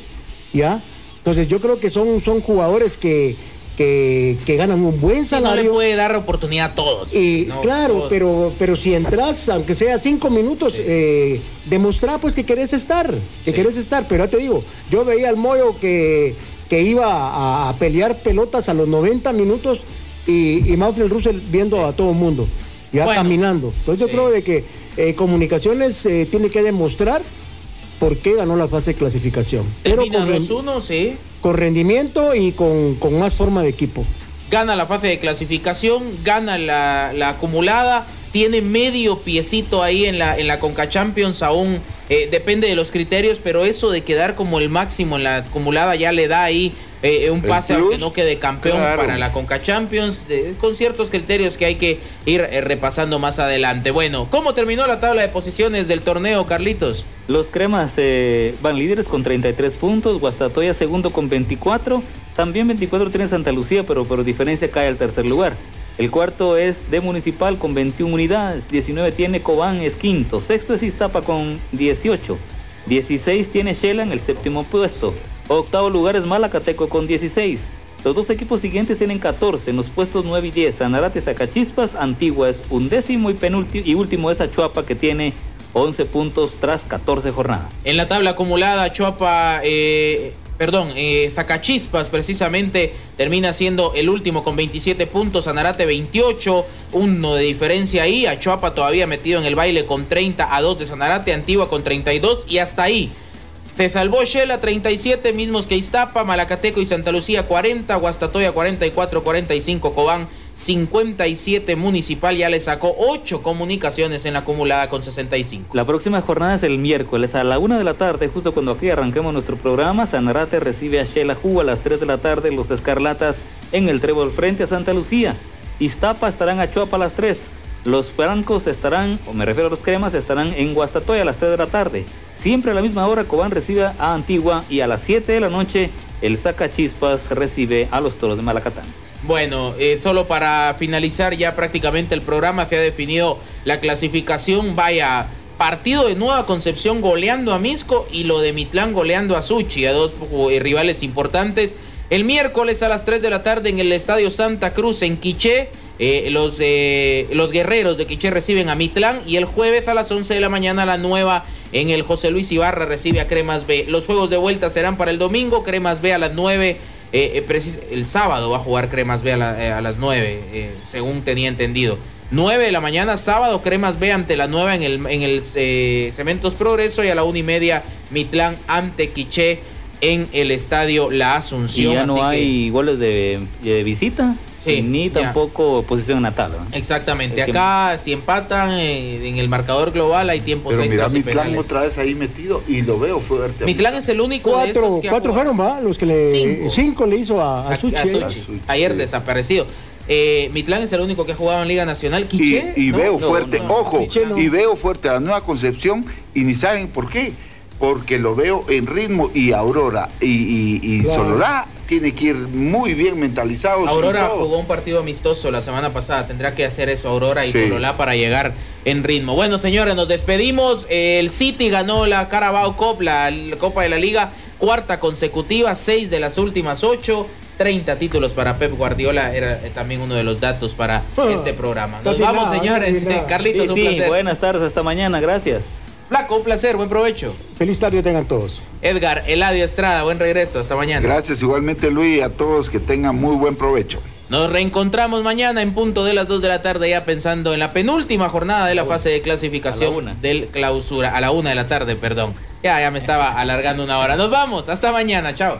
¿ya? Entonces yo creo que son, son jugadores que, que, que ganan un buen Sí, no salario. le puede dar oportunidad a todos. Y No, claro, todos. pero, pero si entras, aunque sea cinco minutos, eh, demostrar pues que querés estar, que Sí. querés estar. Pero ya te digo, yo veía al Moyo que, que iba a, a pelear pelotas a los 90 minutos y, y Manfred Russell viendo a todo el mundo, ya Bueno, caminando. Entonces yo sí. creo de que eh, Comunicaciones eh, tiene que demostrar por qué ganó la fase de clasificación. Pero Termina con, ren- 2-1, sí. Con rendimiento y con, con más forma de equipo. Gana la fase de clasificación, gana la, la acumulada, tiene medio piecito ahí en la, en la Conca Champions, aún eh, depende de los criterios, pero eso de quedar como el máximo en la acumulada ya le da ahí eh, un pase aunque no quede campeón para la Conca Champions, eh, con ciertos criterios que hay que ir repasando más adelante. Bueno, ¿cómo terminó la tabla de posiciones del torneo, Carlitos? Los cremas van líderes con 33 puntos, Guastatoya segundo con 24, también 24 tiene Santa Lucía, pero por diferencia cae al tercer lugar. El cuarto es de Municipal con 21 unidades, 19 tiene Cobán, es quinto, sexto es Iztapa con 18, 16 tiene Shela en el séptimo puesto, octavo lugar es Malacateco con 16. Los dos equipos siguientes tienen 14 en los puestos 9 y 10. Sanarate Zacachispas, Antigua es undécimo y, penúltimo, y último es Achuapa que tiene 11 puntos tras 14 jornadas. En la tabla acumulada, Achuapa eh, perdón, eh, Zacachispas precisamente termina siendo el último con 27 puntos, Anarate 28, uno de diferencia ahí, Achuapa todavía metido en el baile con 30 a 2 de Sanarate, Antigua con 32 y hasta ahí. Se salvó Shela 37, mismos que Iztapa, Malacateco y Santa Lucía 40, Guastatoya 44, 45, Cobán 57 Municipal ya le sacó 8 comunicaciones en la acumulada con 65. La próxima jornada es el miércoles a la 1 de la tarde, justo cuando aquí arranquemos nuestro programa. Sanarate recibe a Shela Ju a las 3 de la tarde, los Escarlatas en el Trébol frente a Santa Lucía. Iztapa estarán a Chuapa a las 3. Los blancos estarán, o me refiero a los cremas, estarán en Guastatoya a las 3 de la tarde. Siempre a la misma hora Cobán recibe a Antigua y a las 7 de la noche el Sacachispas recibe a los Toros de Malacatán. Bueno, eh, solo para finalizar ya prácticamente el programa se ha definido la clasificación. Vaya, partido de Nueva Concepción goleando a Misco y lo de Mitlán goleando a Suchi, a dos eh, rivales importantes. El miércoles a las 3 de la tarde en el Estadio Santa Cruz en Quiché. Eh, los, los guerreros de Quiché reciben a Mitlán y el jueves a las 11 de la mañana la nueva en el José Luis Ibarra recibe a Cremas B. Los juegos de vuelta serán para el domingo, Cremas B a las 9 eh, eh, el sábado va a jugar Cremas B a, eh, las 9, según tenía entendido. 9 de la mañana, sábado, Cremas B ante la 9 en el, en el Cementos Progreso y a la 1 y media, Mitlán ante Quiché en el estadio La Asunción. Y ya no hay goles de visita ni tampoco posición natal. Exactamente. Acá si empatan eh, en el marcador global hay tiempo Pero mira, Mitlán otra vez ahí metido y lo veo fuerte. Mitlán es el único cuatro, de estos que cuatro fueron, ¿va? Los que le cinco, le hizo a, a, Suchi, Ayer desaparecido. Eh, Mitlán es el único que ha jugado en Liga Nacional. y, veo fuerte, ojo, y veo fuerte a la nueva Concepción y ni saben por qué. Porque lo veo en ritmo y Aurora y, y, Sololá tiene que ir muy bien mentalizado. Aurora jugó un partido amistoso la semana pasada. Tendrá que hacer eso Aurora y sí. para llegar en ritmo. Bueno, señores, nos despedimos. El City ganó la Carabao Cup, la, Copa de la Liga, cuarta consecutiva, seis de las últimas ocho. 30 títulos para Pep Guardiola era también uno de los datos para ah, este programa. Nos vamos, señores. Carlitos, un placer. Buenas tardes, hasta mañana, gracias. Flaco, un placer, buen provecho. Feliz tarde tengan todos. Edgar, Eladio Estrada, buen regreso, hasta mañana. Gracias igualmente Luis, a todos que tengan muy buen provecho. Nos reencontramos mañana en punto de las 2 de la tarde, ya pensando en la penúltima jornada de la fase de clasificación del clausura. A la una de la tarde, perdón. Ya, ya me estaba alargando una hora. Nos vamos, hasta mañana, chao.